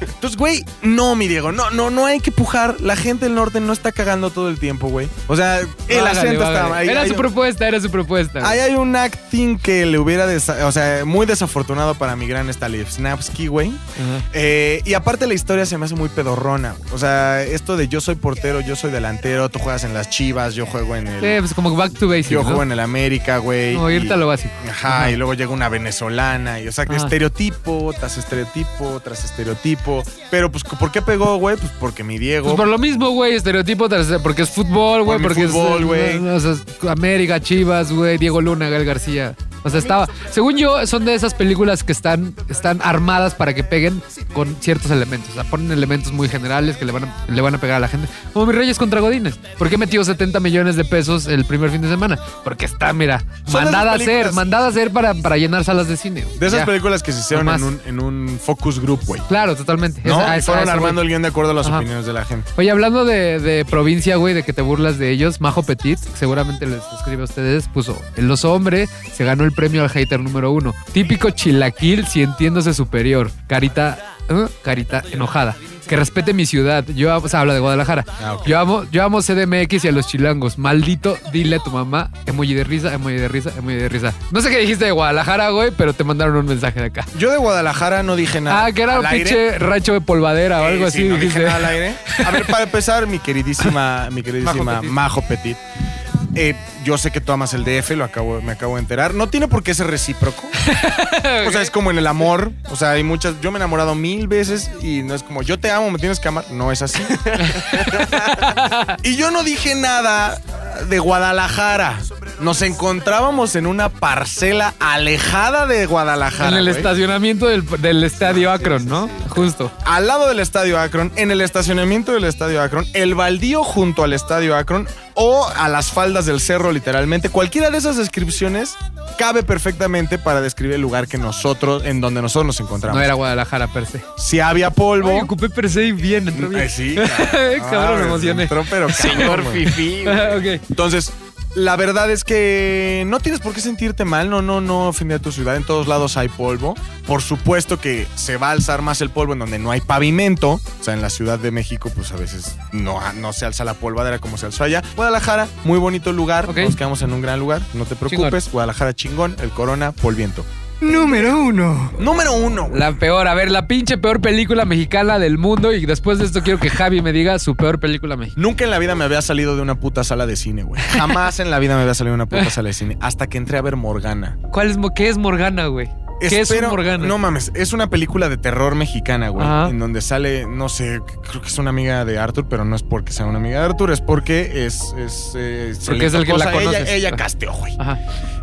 Speaker 1: Entonces, güey, no, mi Diego, no, no, no hay que pujar. La gente del norte no está cagando todo el tiempo, güey. O sea, el acento está ahí.
Speaker 2: Era
Speaker 1: hay
Speaker 2: su
Speaker 1: un-
Speaker 2: propuesta, era su propuesta. güey.
Speaker 1: Ahí hay un acting que le hubiera, desa- o sea, muy desafortunado para mi gran Snapsky, güey.
Speaker 2: Ajá.
Speaker 1: Eh, y aparte la historia se me hace muy pedorrona. O sea, esto de yo soy portero, yo soy delantero, tú juegas en las Chivas, yo juego en el...
Speaker 2: Sí, pues como back to basics,
Speaker 1: yo
Speaker 2: ¿no?
Speaker 1: juego en el América, güey.
Speaker 2: No,
Speaker 1: y-
Speaker 2: irte a lo básico.
Speaker 1: Ajá,
Speaker 2: Ajá.
Speaker 1: y luego llega una venezolana, y o sea, que
Speaker 2: Ajá.
Speaker 1: estereotipo tras estereotipo tras estereotipo. Pero pues, ¿por qué pegó, güey? Pues porque mi Diego...
Speaker 2: Pues por lo mismo, güey, estereotipo, tras- porque es fútbol, güey, porque
Speaker 1: fútbol,
Speaker 2: es...
Speaker 1: güey.
Speaker 2: O sea, América, Chivas, güey, Diego Luna, Gael García. O sea, estaba... Según yo, son de esas películas que están, están armadas para que peguen con ciertos elementos. O sea, ponen elementos muy generales que le van a, le van a pegar a la gente. Como mis Reyes contra Godines. ¿Por qué metió 70 millones de pesos el primer fin de semana? Porque está, mira,
Speaker 1: Son
Speaker 2: mandada a hacer, mandada a hacer para, para llenar salas de cine.
Speaker 1: de esas
Speaker 2: Ya.
Speaker 1: películas que se hicieron en un, en un focus group, güey.
Speaker 2: Claro, totalmente.
Speaker 1: ¿No?
Speaker 2: Esa-
Speaker 1: Y
Speaker 2: esa-
Speaker 1: fueron
Speaker 2: esa,
Speaker 1: armando
Speaker 2: güey.
Speaker 1: el guion de acuerdo a las
Speaker 2: Ajá.
Speaker 1: opiniones de la gente.
Speaker 2: Oye, hablando de, de provincia, güey, de que te burlas de ellos, Majo Petit, seguramente les escribe a ustedes, puso, el oso hombre se ganó el premio al hater número uno. Típico chilaquil sintiéndose superior. Carita, ¿eh? carita enojada. Que respete mi ciudad. Yo amo, o sea, habla de Guadalajara.
Speaker 1: Ah.
Speaker 2: Yo amo, yo amo CDMX y a los chilangos. Maldito, dile a tu mamá. Emoji de risa, emoji de risa, emoji de risa. No sé qué dijiste de Guadalajara, güey, pero te mandaron un mensaje de acá.
Speaker 1: Yo de Guadalajara no dije nada.
Speaker 2: Ah, que era un pinche rancho de polvadera o
Speaker 1: Eh,
Speaker 2: algo
Speaker 1: sí,
Speaker 2: así.
Speaker 1: no dije
Speaker 2: dijiste.
Speaker 1: nada al aire. A ver, para empezar, mi queridísima, (laughs) mi queridísima
Speaker 2: Majo Petit.
Speaker 1: Majo Petit. Eh, yo sé que tú amas el DF, lo acabo, me acabo de enterar. No tiene por qué ser recíproco. (laughs) O sea, es como en el amor. O sea, hay muchas. Yo me he enamorado mil veces y no es como yo te amo, me tienes que amar. No es así. (laughs) y yo no dije nada de Guadalajara. Nos encontrábamos en una parcela alejada de Guadalajara.
Speaker 2: En el
Speaker 1: güey.
Speaker 2: estacionamiento del, del estadio Akron, ¿no? Justo.
Speaker 1: al lado del estadio Akron, en el estacionamiento del estadio Akron, el baldío junto al estadio Akron o a las faldas del cerro, literalmente. Cualquiera de esas descripciones cabe perfectamente para describir el lugar que nosotros, en donde nosotros nos encontramos.
Speaker 2: No era Guadalajara per se.
Speaker 1: Si había polvo.
Speaker 2: Ay, ocupé per se y bien, entró bien.
Speaker 1: Eh, sí. (laughs)
Speaker 2: Cabrón, me
Speaker 1: Ah,
Speaker 2: emocioné.
Speaker 1: entró, pero
Speaker 3: Señor
Speaker 1: cabrón.
Speaker 3: Fifi. (laughs)
Speaker 1: Entonces, la verdad es que no tienes por qué sentirte mal, no, no, no ofender a tu ciudad. En todos lados hay polvo. Por supuesto que se va a alzar más el polvo en donde no hay pavimento. O sea, en la Ciudad de México, pues a veces no, no se alza la polvadera como se alzó allá. Guadalajara, muy bonito lugar. Nos quedamos en un gran lugar, no te preocupes. Guadalajara chingón, el corona, polviento.
Speaker 4: Número uno.
Speaker 1: Número uno.
Speaker 2: La peor, a ver, la pinche peor película mexicana del mundo. Y después de esto quiero que Javi me diga su peor película mexicana.
Speaker 1: Nunca en la vida me había salido de una puta sala de cine, güey. Jamás en la vida me había salido de una puta sala de cine. Hasta que entré a ver Morgana.
Speaker 2: ¿Cuál es, ¿Qué es Morgana, güey? ¿Qué es
Speaker 1: Espero-
Speaker 2: un Morgana?
Speaker 1: No mames, es una película de terror mexicana, güey.
Speaker 2: Ajá.
Speaker 1: En donde sale, no sé, creo que es una amiga de Arthur, pero no es porque sea una amiga de Arthur, es porque es. es eh,
Speaker 2: Porque es el que la conoces.
Speaker 1: Ella, ella casteó, güey.
Speaker 2: Ajá.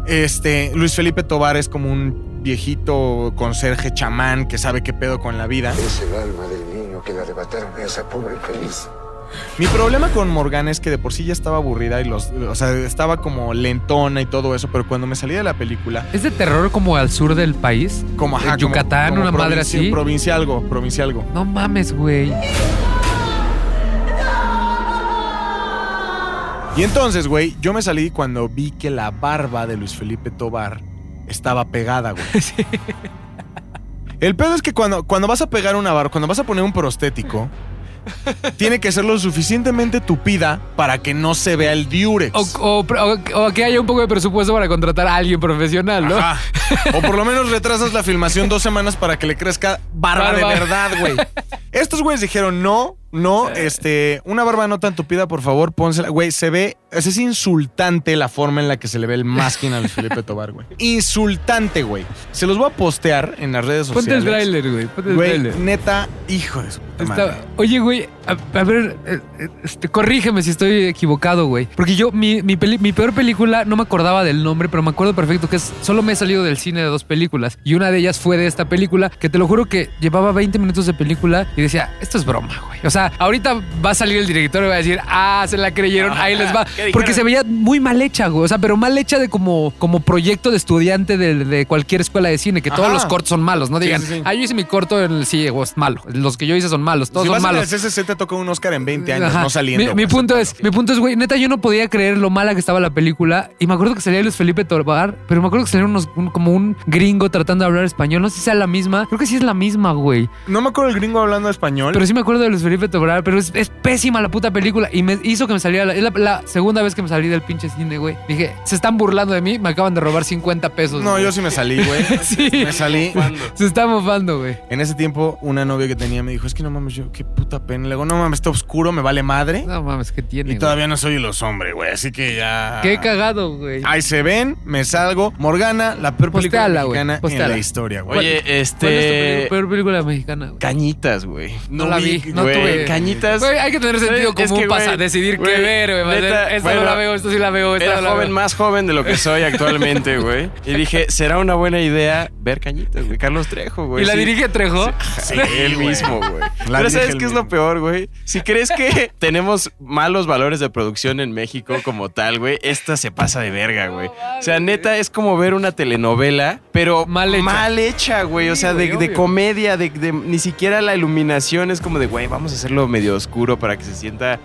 Speaker 1: Este, Luis Felipe Tobar es como un viejito conserje chamán que sabe qué pedo con la vida.
Speaker 6: Es el alma del niño que le arrebataron a esa pobre feliz.
Speaker 1: Mi problema con Morgana es que de por sí ya estaba aburrida y los. O sea, estaba como lentona y todo eso, pero cuando me salí de la película.
Speaker 2: ¿Es de terror como al sur del país?
Speaker 1: Como ajá,
Speaker 2: ¿En
Speaker 1: como-
Speaker 2: Yucatán,
Speaker 1: como
Speaker 2: una madre así?
Speaker 1: Provincialgo, provincialgo.
Speaker 2: No mames, güey.
Speaker 1: Y entonces, güey, yo me salí cuando vi que la barba de Luis Felipe Tobar estaba pegada, güey. (laughs) El pedo es que cuando, cuando vas a pegar una barba, cuando vas a poner un prostético, tiene que ser lo suficientemente tupida para que no se vea el diurex.
Speaker 2: O, o- que haya un poco de presupuesto para contratar a alguien profesional, ¿no?
Speaker 1: Ajá. O por lo menos retrasas la filmación dos semanas para que le crezca barba, de
Speaker 2: Barba.
Speaker 1: verdad, güey. (laughs) Estos güeyes dijeron, no, no, este, una barba no tan tupida, por favor, pónsela. Güey, se ve, es, insultante la forma en la que se le ve el masking a Luis Felipe (laughs) Tobar, güey. Insultante, güey. Se los voy a postear en las redes
Speaker 2: Ponte
Speaker 1: sociales.
Speaker 2: el tráiler, güey. Ponte el
Speaker 1: Güey, neta, hijo de su puta
Speaker 2: Está-
Speaker 1: madre.
Speaker 2: oye, güey, a, a ver, eh, eh, este, corrígeme si estoy equivocado, güey. Porque yo, mi, mi, peli- mi peor película, no me acordaba del nombre, pero me acuerdo perfecto que es, solo me he salido del cine de dos películas. Y una de ellas fue de esta película, que te lo juro que llevaba 20 minutos de película y decía, esto es broma, güey. O sea, ahorita va a salir el director y va a decir, ah, se la creyeron, ahí les va. Porque se veía muy mal hecha, güey. O sea, pero mal hecha de como, como proyecto de estudiante de, de cualquier escuela de cine, que todos los cortos son malos. No digan,
Speaker 1: sí, sí.
Speaker 2: ah, yo hice mi corto en el sí, güey, es malo. Los que yo hice son malos, todos
Speaker 1: si
Speaker 2: son
Speaker 1: vas
Speaker 2: malos.
Speaker 1: en el CCC te tocó un Oscar en 20 años,
Speaker 2: Ajá.
Speaker 1: no saliendo.
Speaker 2: Mi, punto es, mi punto es, güey, neta, yo no podía creer lo mala que estaba la película. Y me acuerdo que salía Luis Felipe Tobar, pero me acuerdo que salía unos, un- como un gringo tratando de hablar español. No sé si sea la misma. Creo que sí es la misma, güey.
Speaker 1: No me acuerdo el gringo hablando español.
Speaker 2: Pero sí me acuerdo de Luis Felipe Tobar, pero es, es pésima la puta película. Y me hizo que me saliera. La, es la, la segunda vez que me salí del pinche cine, güey. Dije, se están burlando de mí, me acaban de robar 50 pesos.
Speaker 1: no,
Speaker 2: güey.
Speaker 1: yo sí me salí, güey. (laughs)
Speaker 2: Sí.
Speaker 1: Me salí.
Speaker 2: Se está mofando, güey.
Speaker 1: En ese tiempo, una novia que tenía me dijo, es que no mames, yo qué puta pena. Le digo, no mames, está oscuro, me vale madre.
Speaker 2: No mames, ¿qué tiene?
Speaker 1: y
Speaker 2: güey?
Speaker 1: todavía no soy los hombres, güey. Así que ya...
Speaker 2: Qué cagado, güey.
Speaker 1: Ahí se ven, me salgo. Morgana, la peor película
Speaker 2: Posteala, güey,
Speaker 1: mexicana en la historia, güey.
Speaker 3: Oye,
Speaker 2: ¿Cuál es tu
Speaker 3: este.
Speaker 2: peli- peor película mexicana, güey?
Speaker 3: Cañitas, güey.
Speaker 2: No la vi, no
Speaker 3: güey.
Speaker 2: tuve-
Speaker 3: Cañitas.
Speaker 2: Güey, hay que tener sentido
Speaker 3: Es
Speaker 2: común
Speaker 3: que,
Speaker 2: para
Speaker 3: güey,
Speaker 2: decidir qué
Speaker 3: güey,
Speaker 2: ver, güey.
Speaker 3: neta,
Speaker 2: Esta
Speaker 3: bueno,
Speaker 2: no la veo, esto sí la veo, esta
Speaker 3: Era
Speaker 2: no la
Speaker 3: joven,
Speaker 2: veo.
Speaker 3: más joven de lo que soy actualmente, (laughs) güey. Y dije, será una buena idea ver Cañitas, güey. Carlos Trejo, güey.
Speaker 2: ¿Y la
Speaker 3: Sí.
Speaker 2: dirige Trejo?
Speaker 3: Sí, (laughs) él
Speaker 1: güey.
Speaker 3: mismo, güey.
Speaker 1: La
Speaker 3: Pero ¿sabes
Speaker 1: él
Speaker 3: qué es lo peor, güey? Si crees que tenemos malos valores de producción en México como tal, güey, esta se pasa de verga, güey. O sea, neta, es como ver una telenovela, pero
Speaker 2: Mal hecha.
Speaker 3: mal hecha, güey. O
Speaker 2: Sí,
Speaker 3: sea, de, comedia, de, de- ni siquiera la iluminación es como de, güey, vamos a hacerlo medio oscuro para que se sienta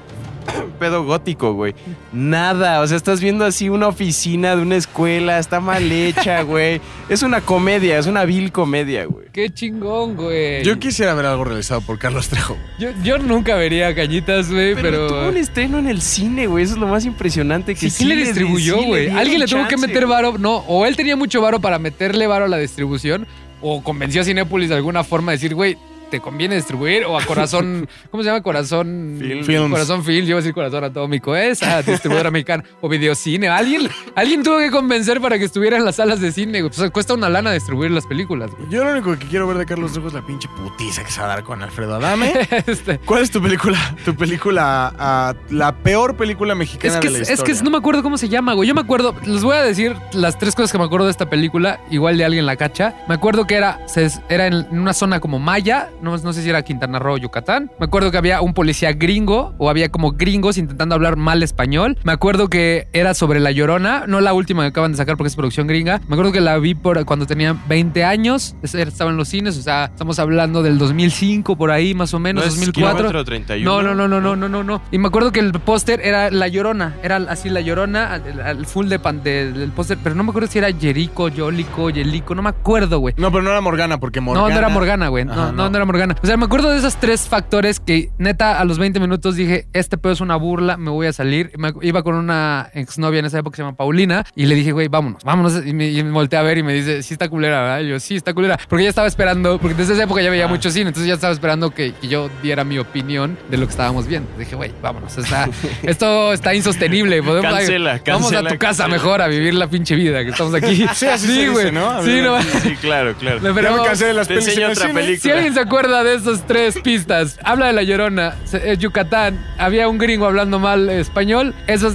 Speaker 3: un (coughs) pedo gótico, güey. Nada, o sea, estás viendo así una oficina de una escuela, está mal hecha, (laughs) güey. Es una comedia, es una vil comedia, güey.
Speaker 2: Qué chingón, güey.
Speaker 1: Yo quisiera ver algo realizado por Carlos Trejo.
Speaker 2: Yo, yo nunca vería cañitas, güey,
Speaker 3: Pero,
Speaker 2: pero.
Speaker 3: tuvo un estreno en el cine, güey. Eso es lo más impresionante que
Speaker 2: Sí, ¿quién le distribuyó, güey? Alguien le tuvo que meter varo. No, o él tenía mucho varo para meterle varo a la distribución, o convenció a Cinépolis de alguna forma de decir, güey, te conviene distribuir, o a Corazón. (laughs) ¿Cómo se llama? Corazón.
Speaker 3: Film.
Speaker 2: Corazón Film, yo iba a decir Corazón Atómico, esa distribuidora (laughs) mexicana, o Videocine. Alguien, alguien tuvo que convencer para que estuviera en las salas de cine. Pues cuesta una lana distribuir las películas, güey.
Speaker 1: Yo lo único que quiero ver de Carlos Trejo es la pinche putiza que se va a dar con Alfredo Adame. (laughs)
Speaker 2: Este,
Speaker 1: ¿Cuál es tu película? Tu película, la peor película mexicana
Speaker 2: Es que,
Speaker 1: de la
Speaker 2: es
Speaker 1: historia.
Speaker 2: que no me acuerdo cómo se llama, güey. Yo me acuerdo, les voy a decir las tres cosas que me acuerdo de esta película, igual de alguien la cacha. Me acuerdo que era, era en una zona como Maya, no, no sé si era Quintana Roo o Yucatán. Me acuerdo que había un policía gringo, o había como gringos intentando hablar mal español. Me acuerdo que era sobre La Llorona, no la última que acaban de sacar porque es producción gringa. Me acuerdo que la vi por cuando tenía 20 años, es- estaba en los cines, o sea, estamos hablando del 2005 por ahí, más o menos,
Speaker 3: ¿No es
Speaker 2: 2004.
Speaker 3: kilómetro 31?
Speaker 2: No, no, no, no, no, no, no, no. Y me acuerdo que el póster era La Llorona. Era así La Llorona, al, al full de pan, de- del póster. Pero no me acuerdo si era Jerico, Yolico, Yelico. No me acuerdo, güey.
Speaker 1: No, pero no era Morgana, porque Morgana.
Speaker 2: No, no era Morgana, güey. No,
Speaker 1: Ajá,
Speaker 2: no, no era Morgana. O sea, me acuerdo de esos tres factores que neta a los 20 minutos dije, este pedo es una burla, me voy a salir. Me- iba con una exnovia en esa época que se llama Paulina y le dije, güey, vámonos, vámonos. Y me, y me volteé a ver y me dice, sí está culera, ¿verdad? Y yo, sí está culera. Porque ya estaba esperando, porque desde esa época ya
Speaker 1: Ah.
Speaker 2: veía mucho cine, entonces ya estaba esperando que, que yo diera mi opinión de lo que estábamos viendo. Dije, güey, vámonos. Está, (laughs) esto está insostenible. Podemos,
Speaker 3: Cancela,
Speaker 2: Vamos a
Speaker 3: cancela,
Speaker 2: tu casa
Speaker 3: cancela.
Speaker 2: mejor a vivir la pinche vida que estamos aquí. (laughs)
Speaker 1: Sí, así dice,
Speaker 2: güey.
Speaker 1: ¿no?
Speaker 2: Sí, no.
Speaker 3: Sí, claro, claro. (laughs)
Speaker 2: Pero-
Speaker 1: Ya me cansé de las
Speaker 3: Te
Speaker 1: pelis
Speaker 3: enseño
Speaker 1: en el
Speaker 3: otra
Speaker 1: cine.
Speaker 3: película.
Speaker 2: Si alguien se acuerda de esas tres pistas, habla de la llorona, es Yucatán, había un gringo hablando mal español, eso,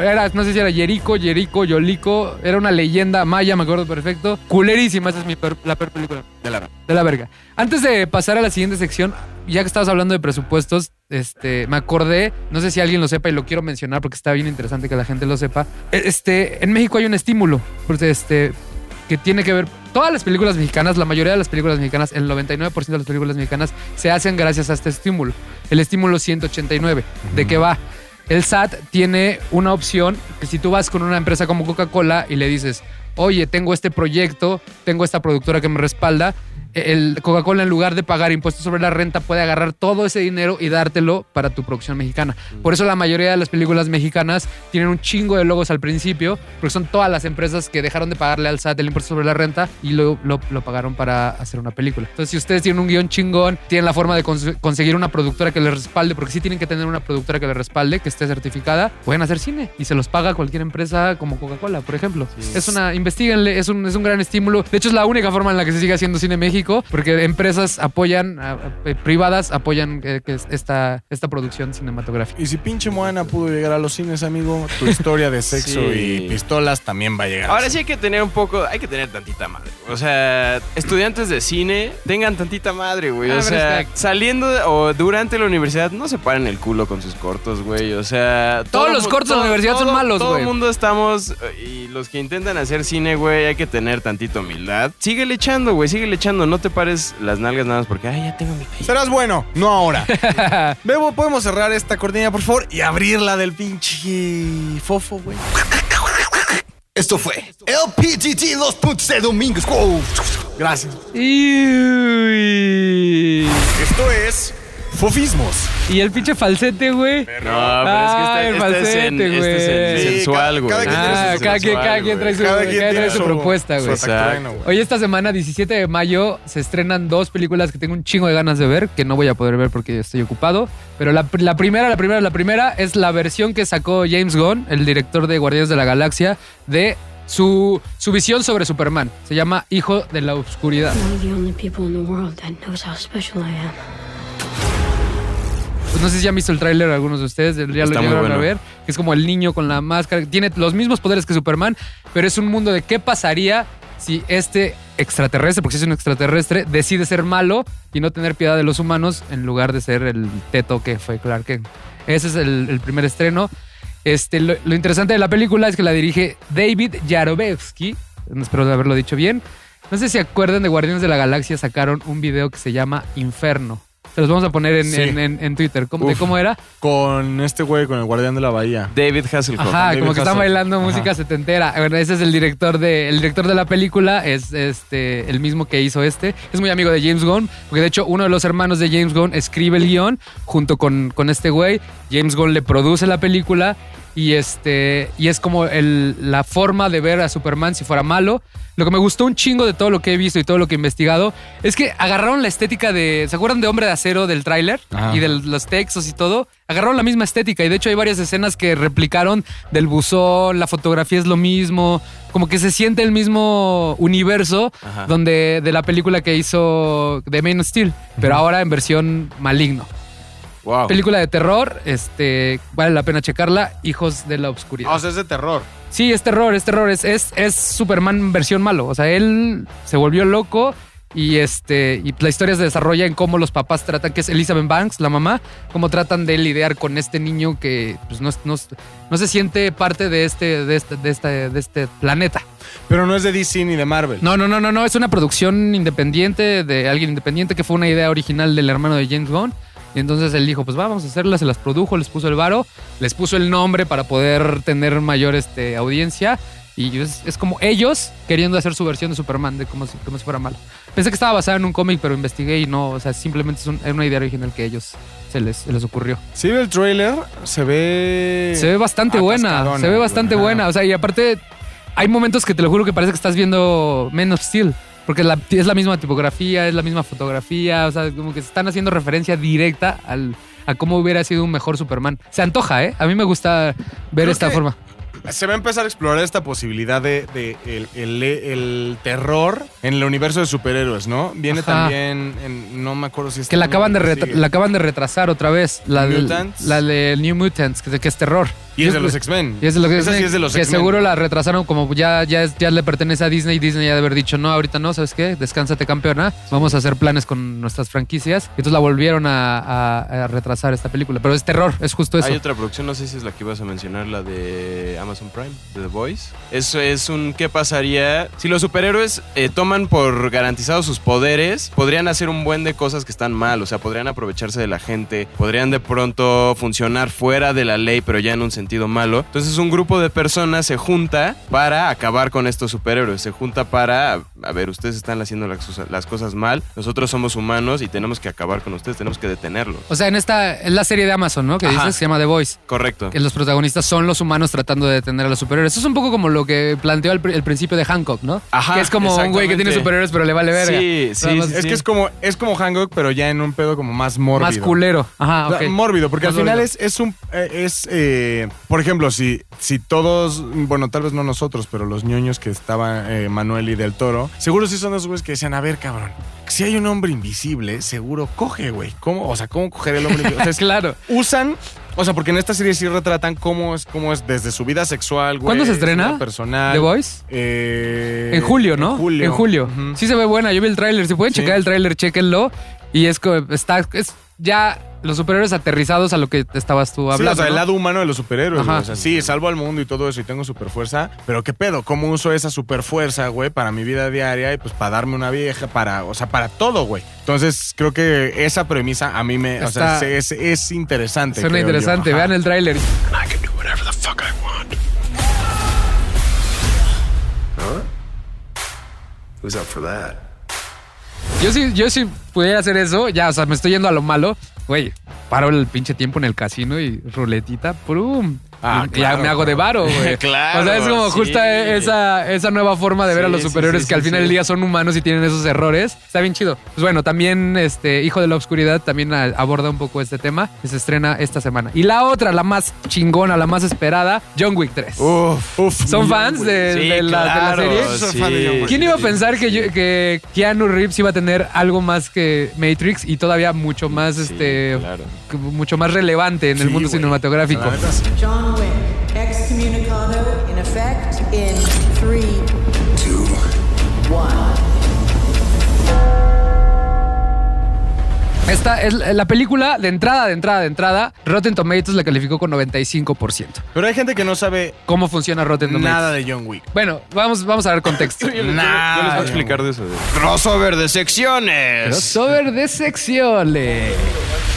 Speaker 2: era, no sé si era Jerico, Jerico, Yolico, era una leyenda maya, me acuerdo perfecto. Culerísima, esa es mi peor- la peor película.
Speaker 1: De la-
Speaker 2: De la verga. Antes de pasar a la siguiente sección, ya que estabas hablando de presupuestos, este, me acordé, no sé si alguien lo sepa y lo quiero mencionar porque está bien interesante que la gente lo sepa. Este, en México hay un estímulo, este, que tiene que ver. Todas las películas mexicanas, la mayoría de las películas mexicanas, el 99% de las películas mexicanas se hacen gracias a este estímulo. El estímulo 189. ¿De qué va? El SAT tiene una opción que si tú vas con una empresa como Coca-Cola y le dices, oye, tengo este proyecto, tengo esta productora que me respalda, el Coca-Cola en lugar de pagar impuestos sobre la renta puede agarrar todo ese dinero y dártelo para tu producción mexicana. Por eso la mayoría de las películas mexicanas tienen un chingo de logos al principio, porque son todas las empresas que dejaron de pagarle al SAT el impuesto sobre la renta y lo, lo- lo pagaron para hacer una película. Entonces, si ustedes tienen un guion chingón, tienen la forma de cons- conseguir una productora que les respalde, porque sí tienen que tener una productora que les respalde, que esté certificada, pueden hacer cine y se los paga cualquier empresa como Coca-Cola, por ejemplo. Es una, investiguenle, es un, es un gran estímulo. De hecho, es la única forma en la que se sigue haciendo cine en México México, porque empresas apoyan, a- a- privadas apoyan eh, esta, esta producción cinematográfica.
Speaker 1: Y si pinche Moana pudo llegar a los cines, amigo, tu historia de sexo
Speaker 3: Sí.
Speaker 1: y pistolas también va a llegar.
Speaker 3: Ahora sí hay que tener un poco, hay que tener tantita madre. O sea, estudiantes de cine, tengan tantita madre, güey.
Speaker 2: Ah,
Speaker 3: O sea, saliendo de- o durante la universidad, no se paren el culo con sus cortos, güey. O sea,
Speaker 2: Todos
Speaker 3: todo
Speaker 2: los cortos de la
Speaker 3: todo-
Speaker 2: universidad son
Speaker 3: todo-
Speaker 2: malos,
Speaker 3: Todo
Speaker 2: güey.
Speaker 3: el mundo estamos, eh, y los que intentan hacer cine, güey, hay que tener tantita humildad. Síguele echando, güey, síguele echando. No te pares las nalgas nada más porque, ay, ya tengo mi
Speaker 1: Serás bueno, no ahora. (laughs) Bebo, ¿podemos cerrar esta cortina, por favor? Y abrirla del pinche fofo, güey.
Speaker 4: Esto fue LPGT Los Puntos de Domingos. Wow.
Speaker 1: Gracias.
Speaker 2: Y,
Speaker 1: Esto es Fofismos.
Speaker 2: y el pinche falsete, güey.
Speaker 3: No, pero es que
Speaker 2: Ah, el
Speaker 3: este, este es, en-
Speaker 2: falsete,
Speaker 3: este es en.
Speaker 1: Sí,
Speaker 3: sensual,
Speaker 1: cada-
Speaker 3: güey.
Speaker 1: cada
Speaker 2: Ah, cada quien,
Speaker 3: sensual,
Speaker 2: cada quien trae su,
Speaker 1: Cada
Speaker 2: cada
Speaker 1: quien tiene
Speaker 2: trae su propuesta, güey.
Speaker 1: su atactueno, güey.
Speaker 2: Hoy esta semana, 17 de mayo, se estrenan dos películas que tengo un chingo de ganas de ver, que no voy a poder ver porque estoy ocupado. Pero la, la primera, la primera, la primera es la versión que sacó James Gunn, el director de Guardianes de la Galaxia, de su, su visión sobre Superman. Se llama Hijo de la Oscuridad. Pues no sé si ya han visto el tráiler algunos de ustedes, ya lo
Speaker 3: Está
Speaker 2: llegaron a ver, que es como el niño con la máscara, tiene los mismos poderes que Superman, pero es un mundo de qué pasaría si este extraterrestre, porque si es un extraterrestre, decide ser malo y no tener piedad de los humanos en lugar de ser el teto que fue Clark Kent. Ese es el, el primer estreno. Este, lo, lo interesante de la película es que la dirige David Yarovetsky, espero haberlo dicho bien. No sé si acuerdan de Guardianes de la Galaxia, sacaron un video que se llama Inferno. Se los vamos a poner en,
Speaker 1: Sí.
Speaker 2: en- en- en Twitter. ¿Cómo, ¿De cómo era?
Speaker 1: Con este güey, con el guardián de la bahía.
Speaker 3: David Hasselhoff.
Speaker 2: Ajá,
Speaker 1: David
Speaker 2: como que están
Speaker 1: Hasselhoff.
Speaker 2: bailando
Speaker 1: Ajá.
Speaker 2: música setentera. Bueno, ese es el director de, el director de la película, es este el mismo que hizo este. Es muy amigo de James Gunn, porque de hecho uno de los hermanos de James Gunn escribe el guion junto con, con este güey. James Gunn le produce la película y este y es como el- la forma de ver a Superman si fuera malo. Lo que me gustó un chingo de todo lo que he visto y todo lo que he investigado es que agarraron la estética de. ¿Se acuerdan de Hombre de Acero del tráiler? Y de los textos y todo. Agarraron la misma estética y de hecho hay varias escenas que replicaron del buzón, la fotografía es lo mismo. Como que se siente el mismo universo
Speaker 3: Ajá.
Speaker 2: donde de la película que hizo The Man of Steel, pero ahora en versión maligno.
Speaker 3: Wow.
Speaker 2: Película de terror, este, vale la pena checarla. Hijos de la Oscuridad.
Speaker 1: O sea, es de terror.
Speaker 2: Sí, es terror, es terror, es, es, es Superman versión malo. O sea, él se volvió loco y este y la historia se desarrolla en cómo los papás tratan, que es Elizabeth Banks, la mamá, cómo tratan de lidiar con este niño que pues, no, no, no se siente parte de este, de este, de este, de este planeta.
Speaker 1: Pero no es de DC ni de Marvel.
Speaker 2: No, no, no, no, no, es una producción independiente de alguien independiente que fue una idea original del hermano de James Gunn. Y entonces él dijo, pues va, vamos a hacerlas, se las produjo, les puso el varo, les puso el nombre para poder tener mayor este, audiencia. Y es, es como ellos queriendo hacer su versión de Superman, de como si, como si fuera malo. Pensé que estaba basada en un cómic, pero investigué y no, o sea, simplemente es un- era una idea original que ellos se les, se les ocurrió.
Speaker 1: Ve el trailer, se ve.
Speaker 2: Se ve bastante buena, se ve bastante
Speaker 1: güey.
Speaker 2: buena. O sea, y aparte, hay momentos que te lo juro que parece que estás viendo Men of Steel. Porque la- es la misma tipografía, es la misma fotografía. O sea, como que están haciendo referencia directa al, a cómo hubiera sido un mejor Superman. Se antoja, ¿eh? A mí me gusta ver
Speaker 1: Creo
Speaker 2: esta forma.
Speaker 1: Se va a empezar a explorar esta posibilidad de, de el, el- el terror en el universo de superhéroes, ¿no? Viene
Speaker 2: Ajá.
Speaker 1: también, en, no me acuerdo si es
Speaker 2: Que la acaban, de la acaban de retrasar otra vez. La,
Speaker 1: Mutants.
Speaker 2: la de New Mutants, que, que es terror.
Speaker 1: Y es de los X-Men.
Speaker 2: Y es de, lo que,
Speaker 1: Esa sí es de los
Speaker 2: que seguro la retrasaron como ya, ya, es- ya le pertenece a Disney. Disney ya de haber dicho, no, ahorita no, ¿sabes qué? Descánsate campeona. Vamos a hacer planes con nuestras franquicias. Y entonces la volvieron a, a- a retrasar esta película. Pero es terror, es justo eso.
Speaker 3: Hay otra producción, no sé si es la que ibas a mencionar, la de Amazon Prime, de The Voice. Eso es un ¿qué pasaría? Si los superhéroes eh, toman por garantizados sus poderes, podrían hacer un buen de cosas que están mal, o sea, podrían aprovecharse de la gente, podrían de pronto funcionar fuera de la ley, pero ya en un sentido malo. Entonces un grupo de personas se junta para acabar con estos superhéroes, se junta para, a ver, ustedes están haciendo las, cosas- las cosas mal, nosotros somos humanos y tenemos que acabar con ustedes, tenemos que detenerlos.
Speaker 2: O sea, en esta, es la serie de Amazon, ¿no? Que
Speaker 3: Ajá.
Speaker 2: dices, se llama The Voice.
Speaker 3: Correcto.
Speaker 2: Que los protagonistas son los humanos tratando de detener a los superhéroes. Eso es un poco como lo que planteó el, principio de Hancock, ¿no?
Speaker 3: Ajá,
Speaker 2: Que es como un güey que tiene superhéroes, pero le vale verga.
Speaker 3: Sí, sí,
Speaker 1: Es que es como, es como Hancock, pero ya en un pedo como más mórbido.
Speaker 2: Más culero. Ajá,
Speaker 1: O sea,
Speaker 2: ok.
Speaker 1: Mórbido, porque
Speaker 2: Más
Speaker 1: al final es, es un. eh, es. eh, por ejemplo, si, si todos, bueno, tal vez no nosotros, pero los ñoños que estaban eh, Manuel y Del Toro, seguro sí son esos güeyes que decían, a ver, cabrón, si hay un hombre invisible, seguro coge, güey. ¿Cómo? O sea, ¿cómo coger el hombre invisible? O sea, es- (laughs)
Speaker 2: Claro.
Speaker 1: usan, o sea, porque en esta serie sí retratan cómo es, cómo es desde su vida sexual, güey.
Speaker 2: ¿Cuándo se estrena?
Speaker 1: Personal.
Speaker 2: ¿The Voice?
Speaker 1: Eh,
Speaker 2: En julio, ¿no?
Speaker 1: En julio.
Speaker 2: En julio. Sí se ve buena. Yo vi el tráiler. Si pueden
Speaker 1: Sí.
Speaker 2: checar el tráiler, chéquenlo. Y es que está, es ya los superhéroes aterrizados a lo que estabas tú
Speaker 1: Sí,
Speaker 2: hablando.
Speaker 1: o sea, el lado humano de los superhéroes,
Speaker 2: Ajá.
Speaker 1: güey. O sea, sí, salvo al mundo y todo eso y tengo super fuerza, pero ¿qué pedo? ¿Cómo uso esa super fuerza, güey, para mi vida diaria y pues para darme una vieja, para, o sea, para todo, güey? Entonces, creo que esa premisa a mí me, o sea, es, es interesante.
Speaker 2: Suena interesante. Vean el tráiler.
Speaker 4: I can do whatever the fuck I want.
Speaker 6: Who's up for that?
Speaker 2: Yo sí, yo sí pudiera hacer eso, ya, o sea, me estoy yendo a lo malo. Güey, paro el pinche tiempo en el casino y ruletita, ¡prum!
Speaker 1: Ah,
Speaker 2: Y
Speaker 1: claro,
Speaker 2: ya me hago de varo, güey. (laughs)
Speaker 3: Claro,
Speaker 2: O sea, es como
Speaker 3: sí.
Speaker 2: justo esa, esa nueva forma de ver a los
Speaker 3: sí,
Speaker 2: que al final
Speaker 3: sí.
Speaker 2: del día son humanos y tienen esos errores. Está bien chido. Pues bueno, también este Hijo de la Oscuridad también a- aborda un poco este tema que se estrena esta semana. Y la otra, la más chingona, la más esperada, John Wick 3.
Speaker 3: Uf, uf.
Speaker 2: ¿Son fans de,
Speaker 3: Sí,
Speaker 2: de la, de la
Speaker 3: claro,
Speaker 2: serie?
Speaker 1: De John Wick.
Speaker 2: ¿Quién iba a pensar que, yo- que Keanu Reeves iba a tener algo más que Matrix y todavía mucho más,
Speaker 3: Sí, claro.
Speaker 2: mucho más relevante en el mundo cinematográfico?
Speaker 1: La neta, sí.
Speaker 11: John Wick, excommunicado
Speaker 2: Esta es la película de entrada, de entrada, de entrada. Rotten Tomatoes la calificó con 95%.
Speaker 1: Pero hay gente que no sabe
Speaker 2: ¿Cómo funciona Rotten Tomatoes?
Speaker 1: nada de John Wick.
Speaker 2: Bueno, vamos, vamos a ver contexto. (laughs)
Speaker 3: Yo les voy a explicar de eso. Crossover de secciones.
Speaker 2: Crossover de secciones.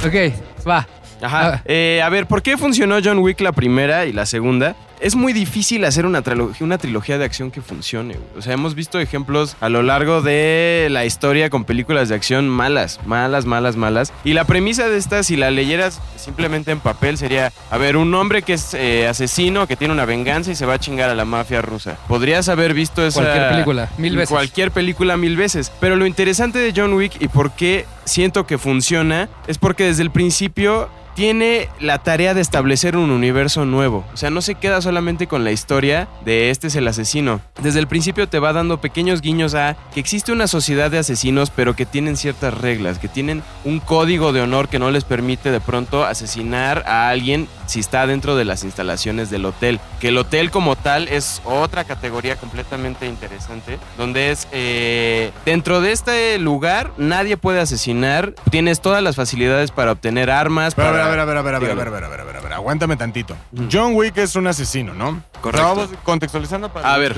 Speaker 2: Ok, va.
Speaker 3: Ajá. Eh, a ver, ¿por qué funcionó John Wick la primera y la segunda? Es muy difícil hacer una, trilogía, una trilogía de acción que funcione. güey. O sea, hemos visto ejemplos a lo largo de la historia con películas de acción malas, malas, malas, malas. Y la premisa de esta, si la leyeras simplemente en papel, sería, a ver, un hombre que es eh, asesino, que tiene una venganza y se va a chingar a la mafia rusa. Podrías haber visto esa...
Speaker 2: Cualquier película, mil veces.
Speaker 3: Cualquier película mil veces. Pero lo interesante de John Wick y por qué siento que funciona es porque desde el principio tiene la tarea de establecer un universo nuevo. O sea, no se queda solamente con la historia de este es el asesino. Desde el principio te va dando pequeños guiños a que existe una sociedad de asesinos, pero que tienen ciertas reglas, que tienen un código de honor que no les permite de pronto asesinar a alguien si está dentro de las instalaciones del hotel. Que el hotel como tal es otra categoría completamente interesante, donde es eh, dentro de este lugar nadie puede asesinar, tienes todas las facilidades para obtener armas.
Speaker 1: Pero a ver,
Speaker 3: para-
Speaker 1: a ver, a ver, a ver, a ver, a ver, a ver, a ver, a ver, aguántame tantito. John Wick es un asesino, ¿no?
Speaker 3: Correcto.
Speaker 1: Vamos contextualizando para
Speaker 3: A ver.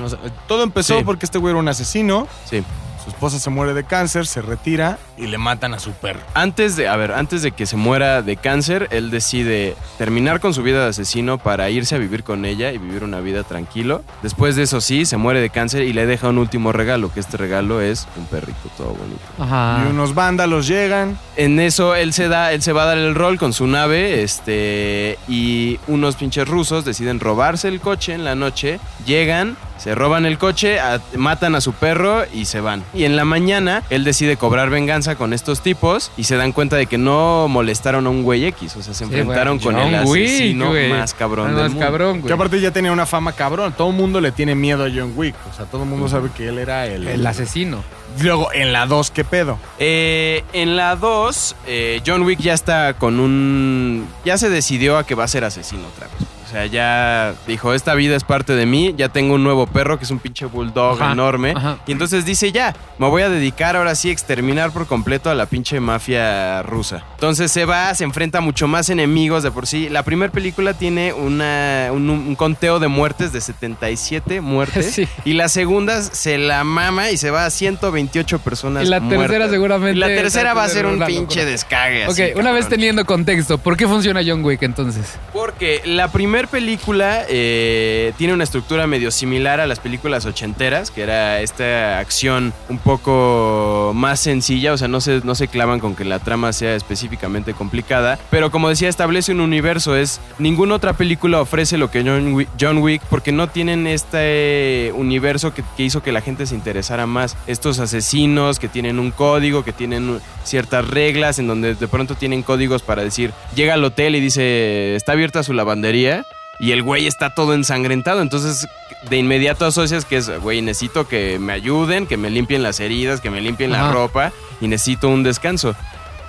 Speaker 1: Todo empezó
Speaker 3: Sí.
Speaker 1: porque este güey era un asesino,
Speaker 3: Sí.
Speaker 1: Su esposa se muere de cáncer, se retira y le matan a su perro.
Speaker 3: Antes de, a ver, antes de que se muera de cáncer, él decide terminar con su vida de asesino para irse a vivir con ella y vivir una vida tranquilo. Después de eso sí, se muere de cáncer y le deja un último regalo, que este regalo es un perrito todo bonito.
Speaker 2: Ajá.
Speaker 1: Y unos vándalos llegan.
Speaker 3: En eso él se da, él se va a dar el rol con su nave, este, y unos pinches rusos deciden robarse el coche en la noche, llegan, se roban el coche, a- matan a su perro y se van. Y en la mañana él decide cobrar venganza con estos tipos y se dan cuenta de que no molestaron a un güey X, o sea, se
Speaker 2: Sí,
Speaker 3: enfrentaron con el
Speaker 2: John
Speaker 3: asesino más cabrón
Speaker 2: Ah,
Speaker 3: del
Speaker 2: Más
Speaker 3: mundo.
Speaker 2: cabrón,
Speaker 1: Que aparte ya tenía una fama cabrón. Todo el mundo le tiene miedo a John Wick. O sea, todo el mundo sabe que él era el...
Speaker 2: El asesino.
Speaker 1: Luego, en la 2, ¿qué pedo?
Speaker 3: Eh, en la 2, eh, John Wick ya está con un... Ya se decidió a que va a ser asesino otra vez. O sea, ya dijo, esta vida es parte de mí, ya tengo un nuevo perro que es un pinche bulldog
Speaker 2: Ajá,
Speaker 3: enorme.
Speaker 2: ajá.
Speaker 3: Y entonces dice, ya, me voy a dedicar ahora sí a exterminar por completo a la pinche mafia rusa. Entonces se va, se enfrenta a mucho más enemigos de por sí. La primera película tiene una, un, un conteo de muertes de 77 muertes. (laughs)
Speaker 2: Sí.
Speaker 3: Y la segunda se la mama y se va a 128 personas
Speaker 2: Y la tercera seguramente
Speaker 3: Y la tercera va a ser un pinche descague.
Speaker 2: Ok,
Speaker 3: así,
Speaker 2: una vez teniendo contexto, ¿por qué funciona John Wick entonces?
Speaker 3: Porque la primera película eh, tiene una estructura medio similar a las películas ochenteras, que era esta acción un poco más sencilla, o sea, no se, no se clavan con que la trama sea específicamente complicada, pero como decía, establece un universo, es ninguna otra película ofrece lo que John Wick, John Wick porque no tienen este universo que, que hizo que la gente se interesara más. Estos asesinos que tienen un código, que tienen ciertas reglas, en donde de pronto tienen códigos para decir, llega al hotel y dice, está abierta su lavandería. Y el güey está todo ensangrentado. Entonces, de inmediato asocias que es, güey, necesito que me ayuden, que me limpien las heridas, que me limpien la ropa y necesito un descanso.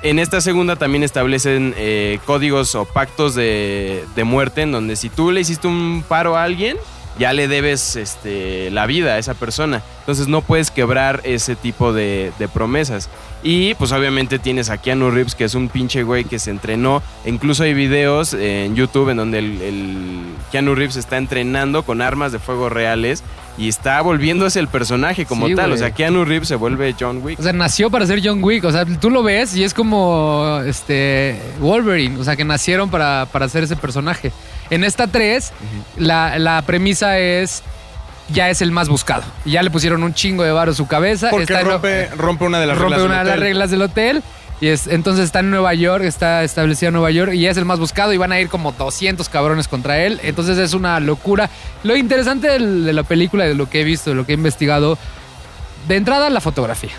Speaker 3: En esta segunda también establecen eh, códigos o pactos de, de muerte en donde si tú le hiciste un paro a alguien, ya le debes este, la vida a esa persona. Entonces no puedes quebrar ese tipo de, de promesas. Y pues obviamente tienes a Keanu Reeves, que es un pinche güey que se entrenó. Incluso hay videos en YouTube en donde el, el Keanu Reeves está entrenando con armas de fuego reales y está volviéndose el personaje como
Speaker 2: Sí,
Speaker 3: tal. O sea, Keanu Reeves se vuelve John Wick.
Speaker 2: O sea, nació para ser John Wick. O sea, tú lo ves y es como este Wolverine. O sea, que nacieron para, para hacer ese personaje. En esta 3, la, la premisa es. Ya es el más buscado. Y Ya le pusieron un chingo de varo a su cabeza.
Speaker 1: Porque
Speaker 2: Está en-
Speaker 1: rompe, una de las
Speaker 2: rompe
Speaker 1: reglas.
Speaker 2: una de
Speaker 1: del
Speaker 2: las
Speaker 1: hotel.
Speaker 2: reglas del hotel. Y es, entonces está en Nueva York, está establecido en Nueva York y es el más buscado y van a ir como 200 cabrones contra él. Entonces es una locura. Lo interesante de la película, de lo que he visto, de lo que he investigado, de entrada la fotografía.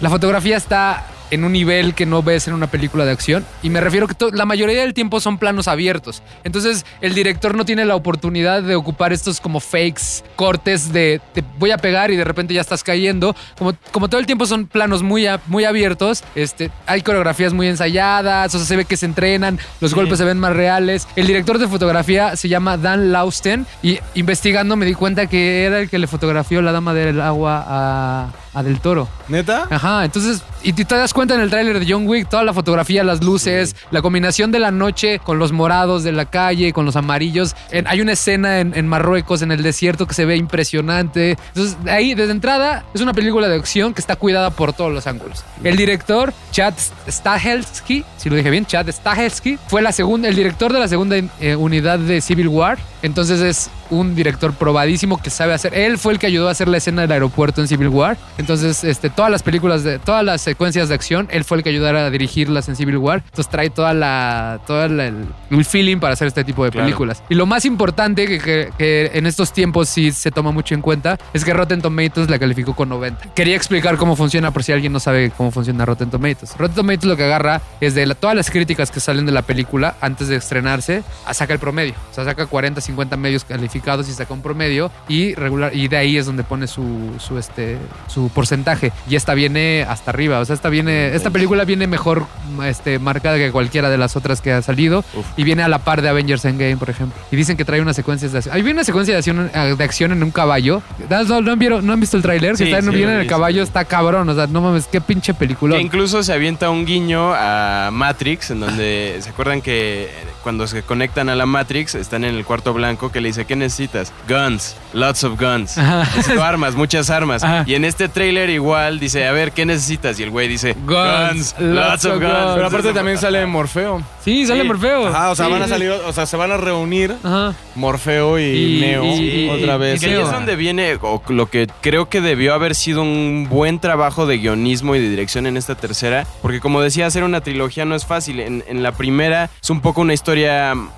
Speaker 2: La fotografía está en un nivel que no ves en una película de acción. Y me refiero que la mayoría del tiempo son planos abiertos. Entonces el director no tiene la oportunidad de ocupar estos como fakes, cortes de te voy a pegar y de repente ya estás cayendo. Como, como todo el tiempo son planos muy, a- muy abiertos, este, hay coreografías muy ensayadas, o sea, se ve que se entrenan, los golpes se ven más reales. El director de fotografía se llama Dan Lausten y investigando me di cuenta que era el que le fotografió la dama del agua a, a Del Toro.
Speaker 1: ¿Neta?
Speaker 2: Ajá, entonces, y te das cuenta en el tráiler de John Wick, toda la fotografía, las luces, la combinación de la noche con los morados de la calle, con los amarillos. En- hay una escena en, en Marruecos, en el desierto, que se ve impresionante. Entonces, ahí, desde entrada, es una película de acción que está cuidada por todos los ángulos. El director, Chad Stahelski, si lo dije bien, Chad Stahelski, fue la segunda, el director de la segunda eh, unidad de Civil War. Entonces es un director probadísimo que sabe hacer. Él fue el que ayudó a hacer la escena del aeropuerto en Civil War. Entonces, este, todas las películas de, todas las secuencias de acción, él fue el que ayudara a dirigirlas en Civil War. Entonces trae toda la, toda la- el, el feeling para hacer este tipo de
Speaker 3: Claro.
Speaker 2: películas. Y lo más importante que, que- que en estos tiempos sí se toma mucho en cuenta es que Rotten Tomatoes la calificó con 90. Quería explicar cómo funciona por si alguien no sabe cómo funciona Rotten Tomatoes. Rotten Tomatoes lo que agarra es de la- todas las críticas que salen de la película antes de estrenarse, saca el promedio. O sea, saca 40, 50 medios calificados y saca un promedio y regular y de ahí es donde pone su, su, este su porcentaje. Y esta viene hasta arriba. O sea, esta viene esta película viene mejor este, marcada que cualquiera de las otras que ha salido y viene a la par de Avengers Endgame, por ejemplo. Y dicen que trae unas secuencias de acción. Hay una secuencia de acción, de acción en un caballo. ¿No, no, no vieron- no han visto el tráiler?
Speaker 3: Sí,
Speaker 2: que está en,
Speaker 3: sí,
Speaker 2: viene
Speaker 3: lo
Speaker 2: en el caballo, está cabrón. O sea, no mames, qué pinche película.
Speaker 3: Que incluso se avienta un guiño a Matrix, en donde se acuerdan que cuando se conectan a la Matrix están en el cuarto blanco que le dice, ¿qué necesitas? Guns, lots of guns. Necesito armas, muchas armas.
Speaker 2: Ajá.
Speaker 3: Y en este tráiler igual dice, a ver, ¿qué necesitas? Y el güey dice,
Speaker 2: Guns,
Speaker 3: guns, lots of guns.
Speaker 1: Pero aparte también sale Morfeo.
Speaker 2: Sí, sale
Speaker 3: Sí.
Speaker 2: Morfeo.
Speaker 1: Ajá, o sea,
Speaker 2: Sí,
Speaker 1: van a salir, o sea, se van a reunir
Speaker 2: Ajá.
Speaker 1: Morfeo y,
Speaker 2: Y-
Speaker 1: Neo
Speaker 2: y-
Speaker 1: otra
Speaker 2: y-
Speaker 1: vez.
Speaker 3: Que ahí es donde viene o lo que creo que debió haber sido un buen trabajo de guionismo y de dirección en esta tercera, porque como decía, hacer una trilogía no es fácil. En, en la primera es un poco una historia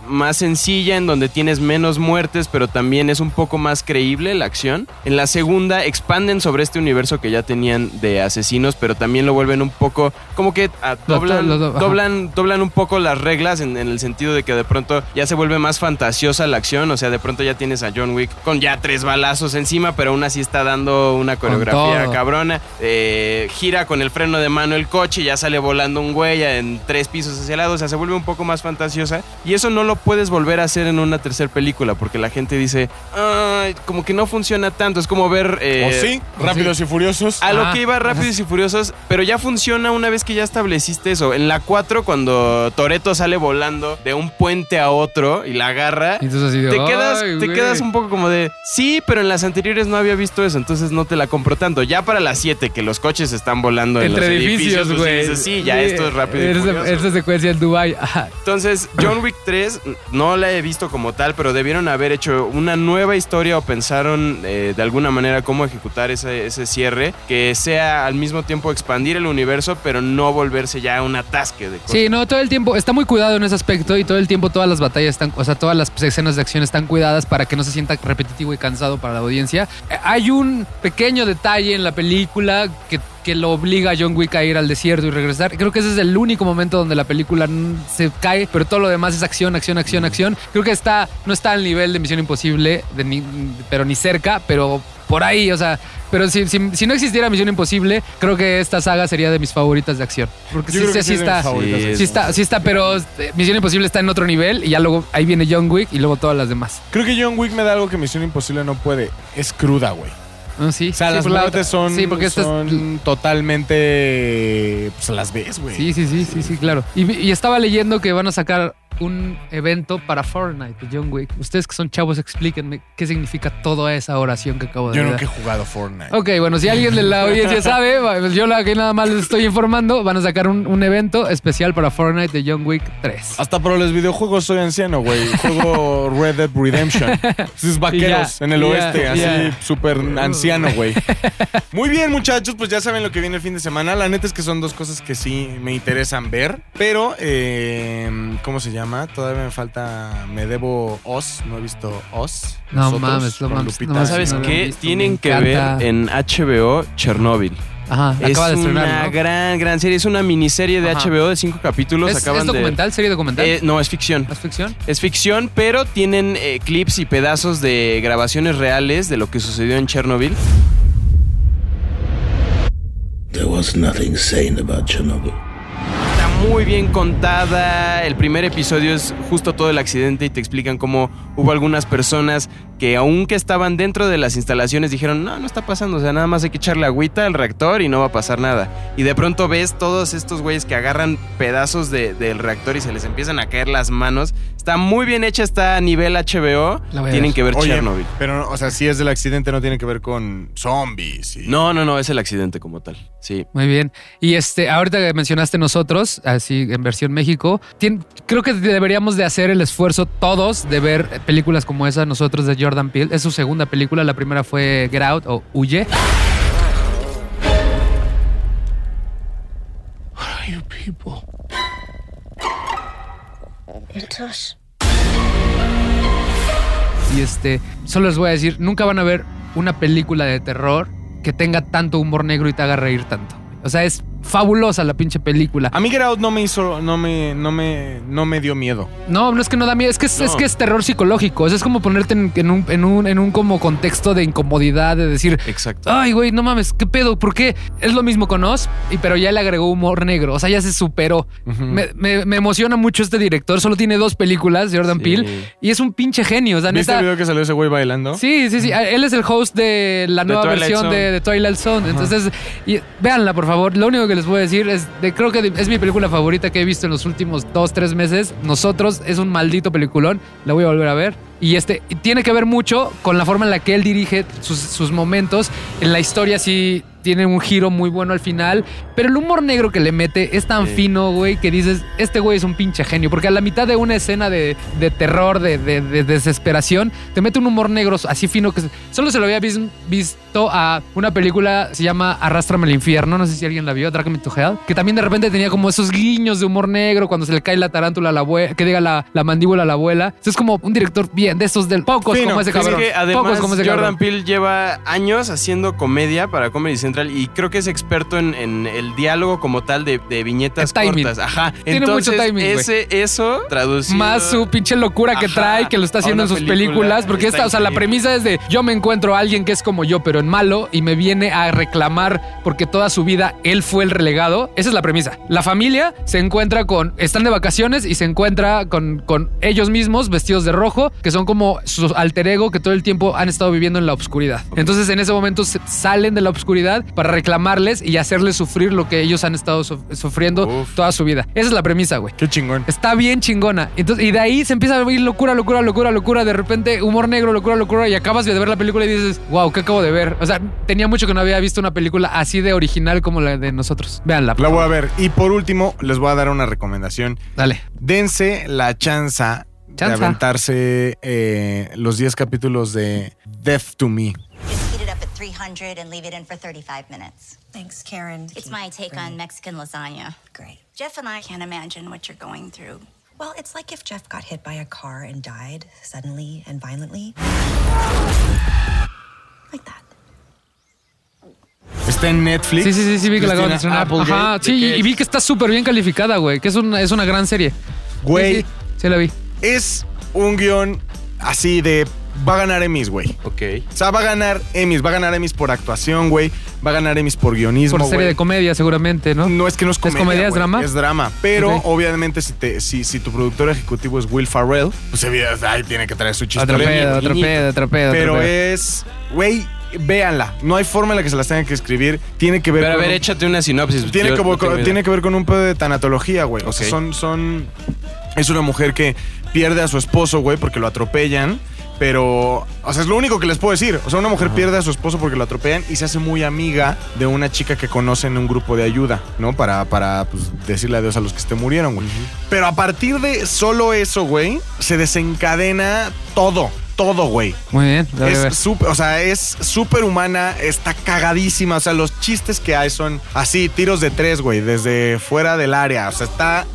Speaker 3: más sencilla, en donde tienes menos muertes, pero también es un poco más creíble la acción. En la segunda expanden sobre este universo que ya tenían de asesinos, pero también lo vuelven un poco como que ah, doblan,
Speaker 2: lo- lo- ajá.
Speaker 3: doblan, doblan un poco las reglas en, en el sentido de que de pronto ya se vuelve más fantasiosa la acción, o sea, de pronto ya tienes a John Wick con ya tres balazos encima, pero aún así está dando una coreografía cabrona, Eh, gira con el freno de mano el coche, y ya sale volando un güey en tres pisos hacia el lado, o sea, se vuelve un poco más fantasiosa y eso no lo puedes volver a hacer en una tercera película porque la gente dice, "Ay, como que no funciona tanto, es como ver... eh,
Speaker 1: ¿O sí? Rápidos y Furiosos.
Speaker 3: a lo
Speaker 2: Ah,
Speaker 3: que iba Rápidos y Furiosos, pero ya funciona una vez que ya estableciste eso. En la 4, cuando Toreto sale volando de un puente a otro y la agarra,
Speaker 2: Y entonces así de,
Speaker 3: te quedas,
Speaker 2: "Ay,
Speaker 3: te
Speaker 2: güey".
Speaker 3: quedas un poco como de sí, pero en las anteriores no había visto eso, entonces no te la compro tanto. Ya para las 7, que los coches están volando en
Speaker 2: Entre
Speaker 3: los
Speaker 2: edificios,
Speaker 3: edificios, pues,
Speaker 2: güey.
Speaker 3: sí, ya esto es rápido. y
Speaker 2: Esa- secuencia en Dubai.
Speaker 3: Entonces, John Wick 3 no la he visto como tal, pero debieron haber hecho una nueva historia o pensaron eh, de alguna manera cómo ejecutar ese, ese cierre, que sea al mismo tiempo expandir el universo, pero no volverse ya un atasque de cosas.
Speaker 2: Sí, no, todo el tiempo está muy cuidado en ese aspecto y todo el tiempo todas las batallas están, o sea, todas las escenas de acción están cuidadas para que no se sienta repetitivo y cansado para la audiencia. Eh, Hay un pequeño detalle en la película que, que lo obliga a John Wick a ir al desierto y regresar. Creo que ese es el único momento donde la película se cae, pero todo lo demás es acción, acción, acción, acción. Creo que está, no está al nivel de Misión Imposible, de ni- pero ni cerca, pero por ahí, o sea, pero si, si- si no existiera Misión Imposible, creo que esta saga sería de mis favoritas de acción. Porque sí, está, sí está, sí está, pero eh, Misión Imposible está en otro nivel y ya luego ahí viene John Wick y luego todas las demás.
Speaker 1: Creo que John Wick me da algo que Misión Imposible no puede. Es cruda, güey.
Speaker 2: Ah, sí,
Speaker 1: O sea,
Speaker 2: sí,
Speaker 1: las
Speaker 2: la
Speaker 1: muertes son,
Speaker 2: Sí, porque es-
Speaker 1: son totalmente... Pues las ves, güey.
Speaker 2: Sí, sí, sí, sí, sí, claro. Y, y estaba leyendo que van a sacar un evento para Fortnite de John Wick. Ustedes que son chavos, explíquenme qué significa toda esa oración que acabo de
Speaker 1: Yo nunca he jugado Fortnite.
Speaker 2: Ok, bueno, si alguien de la audiencia sabe, (laughs) pues yo la que nada más les estoy informando, van a sacar un, un evento especial para Fortnite de John Wick 3.
Speaker 1: Hasta para los videojuegos soy anciano, güey. Juego Red Dead Redemption. (laughs) Esos vaqueros
Speaker 2: ya,
Speaker 1: en el
Speaker 2: ya,
Speaker 1: oeste, así
Speaker 2: ya.
Speaker 1: súper anciano, güey. (laughs) Muy bien, muchachos, pues ya saben lo que viene el fin de semana. La neta es que son dos cosas que sí me interesan ver. Pero, eh, ¿cómo se llama? Todavía me falta. Me debo Oz. No he visto Oz.
Speaker 2: No
Speaker 1: Nosotros,
Speaker 2: mames,
Speaker 1: con
Speaker 2: mames,
Speaker 1: Lupita.
Speaker 2: no
Speaker 3: ¿Sabes
Speaker 2: no lo
Speaker 3: qué?
Speaker 2: visto,
Speaker 3: Tienen que ver en HBO Chernobyl.
Speaker 2: Ajá,
Speaker 3: Es
Speaker 2: acaba de estrenar,
Speaker 3: una
Speaker 2: ¿no?
Speaker 3: gran, gran serie. Es una miniserie de
Speaker 2: Ajá.
Speaker 3: HBO de cinco capítulos.
Speaker 2: ¿Es,
Speaker 3: Acaban
Speaker 2: es
Speaker 3: de-
Speaker 2: documental? ¿Serie documental?
Speaker 3: Eh, no, es ficción.
Speaker 2: ¿Es ficción?
Speaker 3: Es ficción, pero tienen eh, clips y pedazos de grabaciones reales de lo que sucedió en Chernobyl.
Speaker 6: There was nothing sane about Chernobyl.
Speaker 3: Muy bien contada. El primer episodio es justo todo el accidente y te explican cómo hubo algunas personas que aunque estaban dentro de las instalaciones dijeron, no, no está pasando, o sea, nada más hay que echarle agüita al reactor y no va a pasar nada. Y de pronto ves todos estos güeyes que agarran pedazos de- del reactor y se les empiezan a caer las manos. Está muy bien hecha, está a nivel HBO.
Speaker 2: La voy a
Speaker 3: Tienen
Speaker 2: ver.
Speaker 3: que ver
Speaker 1: Oye,
Speaker 3: Chernobyl.
Speaker 1: pero, o sea, si es del accidente, no tiene que ver con zombies. y-
Speaker 3: No, no, no, es el accidente como tal. Sí.
Speaker 2: Muy bien. Y este, ahorita que mencionaste nosotros, así en versión México, tien- creo que deberíamos de hacer el esfuerzo todos de ver películas como esa, nosotros de Jordan Peele. Es su segunda película, la primera fue Get Out o Huye. Y este, solo les voy a decir, nunca van a ver una película de terror que tenga tanto humor negro y te haga reír tanto. O sea, es fabulosa la pinche película.
Speaker 1: A mí Get Out no me hizo, no me, no me, no me dio miedo.
Speaker 2: No, no es que no da miedo, es que es,
Speaker 3: No.
Speaker 2: es que es terror psicológico. O sea, es como ponerte en, en un, en, un, en un como contexto de incomodidad, de decir,
Speaker 3: Exacto.
Speaker 2: ay, güey, no mames, ¿qué pedo? ¿Por qué? Es lo mismo con Oz, y, pero ya le agregó humor negro. O sea, ya se superó. me, me- me emociona mucho este director. Solo tiene dos películas, Jordan
Speaker 3: Sí.
Speaker 2: Peele, y es un pinche genio. O sea,
Speaker 1: ¿Viste
Speaker 2: neta.
Speaker 1: el video que salió ese güey bailando?
Speaker 2: Sí, sí, sí. Él es el host de la nueva versión
Speaker 3: Zone.
Speaker 2: de, de Twilight Zone. Entonces, y, véanla, por favor. Lo único que les puedo decir es, creo que es mi película favorita que he visto en los últimos dos, tres meses. Nosotros es un maldito peliculón. La voy a volver a ver. Y este tiene que ver mucho con la forma en la que él dirige sus, sus momentos. En la historia sí tiene un giro muy bueno al final. Pero el humor negro que le mete es tan
Speaker 3: Sí.
Speaker 2: fino, güey, que dices, este güey es un pinche genio. Porque a la mitad de una escena de, de terror, de, de- de desesperación, te mete un humor negro así fino que solo se lo había vis- visto a una película, se llama Arrástrame al infierno. No sé si alguien la vio, Drag Me to Hell. Que también de repente tenía como esos guiños de humor negro cuando se le cae la tarántula a la abuela, que diga la, la mandíbula a la abuela. Es como un director bien, de esos del pocos
Speaker 1: Fino,
Speaker 2: como ese.
Speaker 3: Es
Speaker 2: cabrón.
Speaker 3: que además
Speaker 2: pocos como ese
Speaker 3: Jordan
Speaker 2: cabrón.
Speaker 3: Peele lleva años haciendo comedia para Comedy Central y creo que es experto en, en el diálogo como tal de, de viñetas
Speaker 2: timing.
Speaker 3: cortas. Ajá.
Speaker 2: Tiene mucho
Speaker 3: Entonces,
Speaker 2: timing, güey.
Speaker 3: Ese, eso traducido.
Speaker 2: Más su pinche locura que
Speaker 3: Ajá,
Speaker 2: trae, que lo está haciendo en sus
Speaker 3: película,
Speaker 2: películas. Porque esta, o sea, la premisa es de yo me encuentro a alguien que es como yo, pero en malo, y me viene a reclamar porque toda su vida él fue el relegado. Esa es la premisa. La familia se encuentra con. Están de vacaciones y se encuentra con, con ellos mismos vestidos de rojo, que son como su alter ego que todo el tiempo han estado viviendo en la oscuridad. Entonces, en ese momento salen de la oscuridad para reclamarles y hacerles sufrir lo que ellos han estado suf- sufriendo
Speaker 3: Uf.
Speaker 2: toda su vida. Esa es la premisa, güey.
Speaker 1: Qué chingón.
Speaker 2: Está bien chingona. Entonces, y de ahí se empieza a ir locura, locura, locura, locura. De repente, humor negro, locura, locura. Y acabas de ver la película y dices, wow, ¿qué acabo de ver? O sea, tenía mucho que no había visto una película así de original como la de nosotros. Véanla. por
Speaker 1: La voy a ver. Y por último, les voy a dar una recomendación.
Speaker 2: Dale.
Speaker 1: Dense la chanza de aventarse eh, los 10 capítulos de Death to Me.
Speaker 12: Just heat it up at 300 and leave it in for 35 minutes.
Speaker 11: Thanks, Karen.
Speaker 12: It's my take on Mexican lasagna.
Speaker 11: Great.
Speaker 12: Jeff and I can't imagine what you're going through.
Speaker 11: Well, it's like if Jeff got hit by a car and died suddenly and violently. Like that.
Speaker 1: Está en Netflix.
Speaker 2: Sí, sí, sí, sí, vi que la acaban de
Speaker 1: Christina
Speaker 2: estrenar.
Speaker 1: Applegate.
Speaker 2: Ajá, sí, y, y vi que está súper bien calificada, güey, que es una, es una gran serie.
Speaker 1: Güey,
Speaker 2: Sí, sí, sí la vi.
Speaker 1: es un guion así de. Va a ganar Emmys, güey.
Speaker 3: Ok.
Speaker 1: O sea, va a ganar Emmys. Va a ganar Emmys por actuación, güey. Va a ganar Emmys por guionismo.
Speaker 2: Por serie
Speaker 1: güey.
Speaker 2: de comedia, seguramente, ¿no?
Speaker 1: No es que no es comedia.
Speaker 2: comedia, es drama?
Speaker 1: Es drama. Pero obviamente, si, te, si, si tu productor ejecutivo es Will Farrell, pues ahí tiene que traer su
Speaker 2: Otro
Speaker 1: chistoreo.
Speaker 2: pedo, otro pedo, otro pedo. otro
Speaker 1: Pero es. Güey, véanla. No hay forma en la que se las tengan que escribir. Tiene que ver
Speaker 3: Pero a ver,
Speaker 1: un-
Speaker 3: échate una sinopsis.
Speaker 1: tiene, que,
Speaker 3: no
Speaker 1: con- tiene que ver con un pedo de tanatología, güey. O sea, son, son. Es una mujer que pierde a su esposo, güey, porque lo atropellan. Pero, o sea, es lo único que les puedo decir. O sea, una mujer pierde a su esposo porque lo atropellan y se hace muy amiga de una chica que conoce en un grupo de ayuda, ¿no? Para, para pues, decirle adiós a los que se murieron, güey. Pero a partir de solo eso, güey, se desencadena todo. Todo, güey.
Speaker 2: Muy bien.
Speaker 1: Es súper, o sea, es súper humana, está cagadísima. O sea, los chistes que hay son así, tiros de tres, güey, desde fuera del área. O sea, está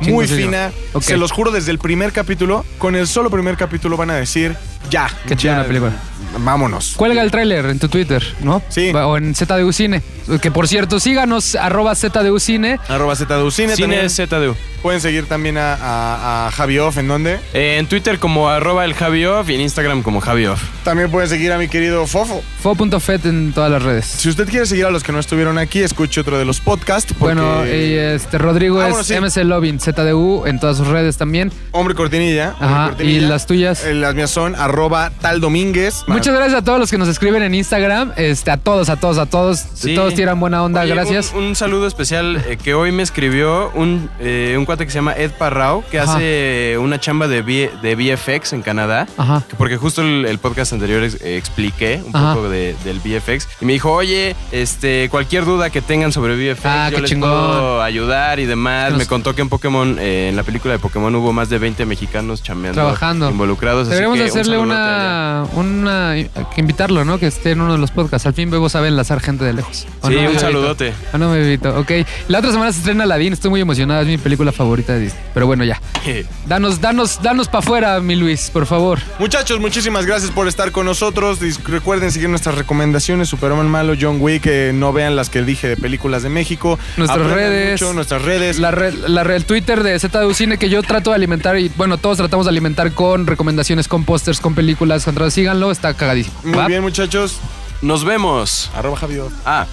Speaker 1: muy fina. Se los juro, desde el primer capítulo, con el solo primer capítulo van a decir, ya.
Speaker 2: Qué chida la película.
Speaker 1: Vámonos.
Speaker 2: Cuelga el tráiler en tu Twitter, ¿no?
Speaker 1: Sí.
Speaker 2: O en ZDU Cine. Que por cierto, síganos, arroba ZDU Cine.
Speaker 1: Arroba ZDU Cine.
Speaker 3: Cine
Speaker 1: también.
Speaker 3: ZDU.
Speaker 1: Pueden seguir también a, a, a Javi Off, ¿en dónde?
Speaker 3: Eh, en Twitter como arroba el Javi Off y en Instagram como Javi Off.
Speaker 1: También pueden seguir a mi querido Fofo.
Speaker 2: Fo.fet en todas las redes.
Speaker 1: Si usted quiere seguir a los que no estuvieron aquí, escuche otro de los podcasts. porque-
Speaker 2: Bueno, y este Rodrigo
Speaker 1: Ah,
Speaker 2: es
Speaker 1: sí.
Speaker 2: MC Lovin, ZDU en todas sus redes también.
Speaker 1: Hombre Cortinilla. Hombre
Speaker 2: Ajá,
Speaker 1: Cortinilla.
Speaker 2: y las tuyas.
Speaker 1: Eh, Las mías son arroba tal Domínguez.
Speaker 2: Muchas gracias a todos los que nos escriben en Instagram. Este, a todos, a todos, a todos.
Speaker 3: Sí.
Speaker 2: Todos tiran buena onda,
Speaker 3: Oye,
Speaker 2: gracias.
Speaker 3: Un, un saludo especial eh, que hoy me escribió un, eh, un cuate que se llama Ed Parrao, que
Speaker 2: Ajá.
Speaker 3: hace una chamba de, de VFX en Canadá.
Speaker 2: Ajá.
Speaker 3: Que Porque justo el, el podcast anterior ex- eh, expliqué un
Speaker 2: Ajá.
Speaker 3: poco de- del VFX y me dijo, oye, este, cualquier duda que tengan sobre VFX,
Speaker 2: Ah,
Speaker 3: yo les
Speaker 2: chingón.
Speaker 3: puedo ayudar y demás.
Speaker 2: Nos-
Speaker 3: Me contó que en Pokémon, eh, en la película de Pokémon hubo más de 20 mexicanos chambeando,
Speaker 2: Trabajando.
Speaker 3: involucrados. así
Speaker 2: Deberíamos
Speaker 3: que un
Speaker 2: hacerle una, una. que invitarlo, ¿no? Que esté en uno de los podcasts. Al fin Bebo sabe enlazar gente de lejos. ¿O
Speaker 3: Sí,
Speaker 2: no,
Speaker 3: un
Speaker 2: Bebito?
Speaker 3: saludote.
Speaker 2: ¿O no, Bebito? Ok. La otra semana se estrena Aladdin. Estoy muy emocionada. Es mi película favorita de Disney. Pero bueno, ya. (laughs) Danos, danos, danos para afuera, mi Luis, por favor.
Speaker 1: Muchachos, muchísimas gracias por estar con nosotros. Recuerden seguir nuestras recomendaciones: Superman Malo, John Wick. eh, no vean las que dije de películas de México.
Speaker 2: Nuestras
Speaker 1: Aprendan
Speaker 2: redes.
Speaker 1: mucho, nuestras redes.
Speaker 2: La red, la red, el Twitter de ZDU Cine que yo trato de alimentar y bueno, todos tratamos de alimentar con recomendaciones, con pósters, con películas. Contra, síganlo, está cagadísimo.
Speaker 1: Muy
Speaker 2: ¿va?
Speaker 1: bien, muchachos.
Speaker 3: Nos vemos.
Speaker 1: Arroba Javier.
Speaker 3: Ah.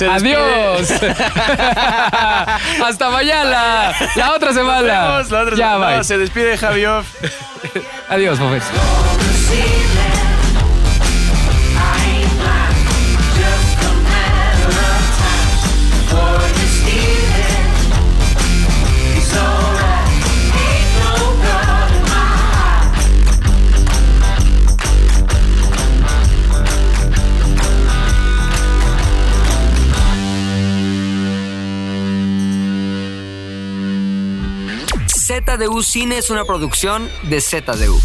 Speaker 3: (laughs)
Speaker 2: Adiós. (laughs) Hasta mañana. La otra semana.
Speaker 3: Nos vemos la otra
Speaker 2: ya,
Speaker 3: semana.
Speaker 2: bye.
Speaker 3: Se despide Javi Off. (laughs)
Speaker 2: Adiós, Fofes.
Speaker 13: ZDU Cine es una producción de ZDU.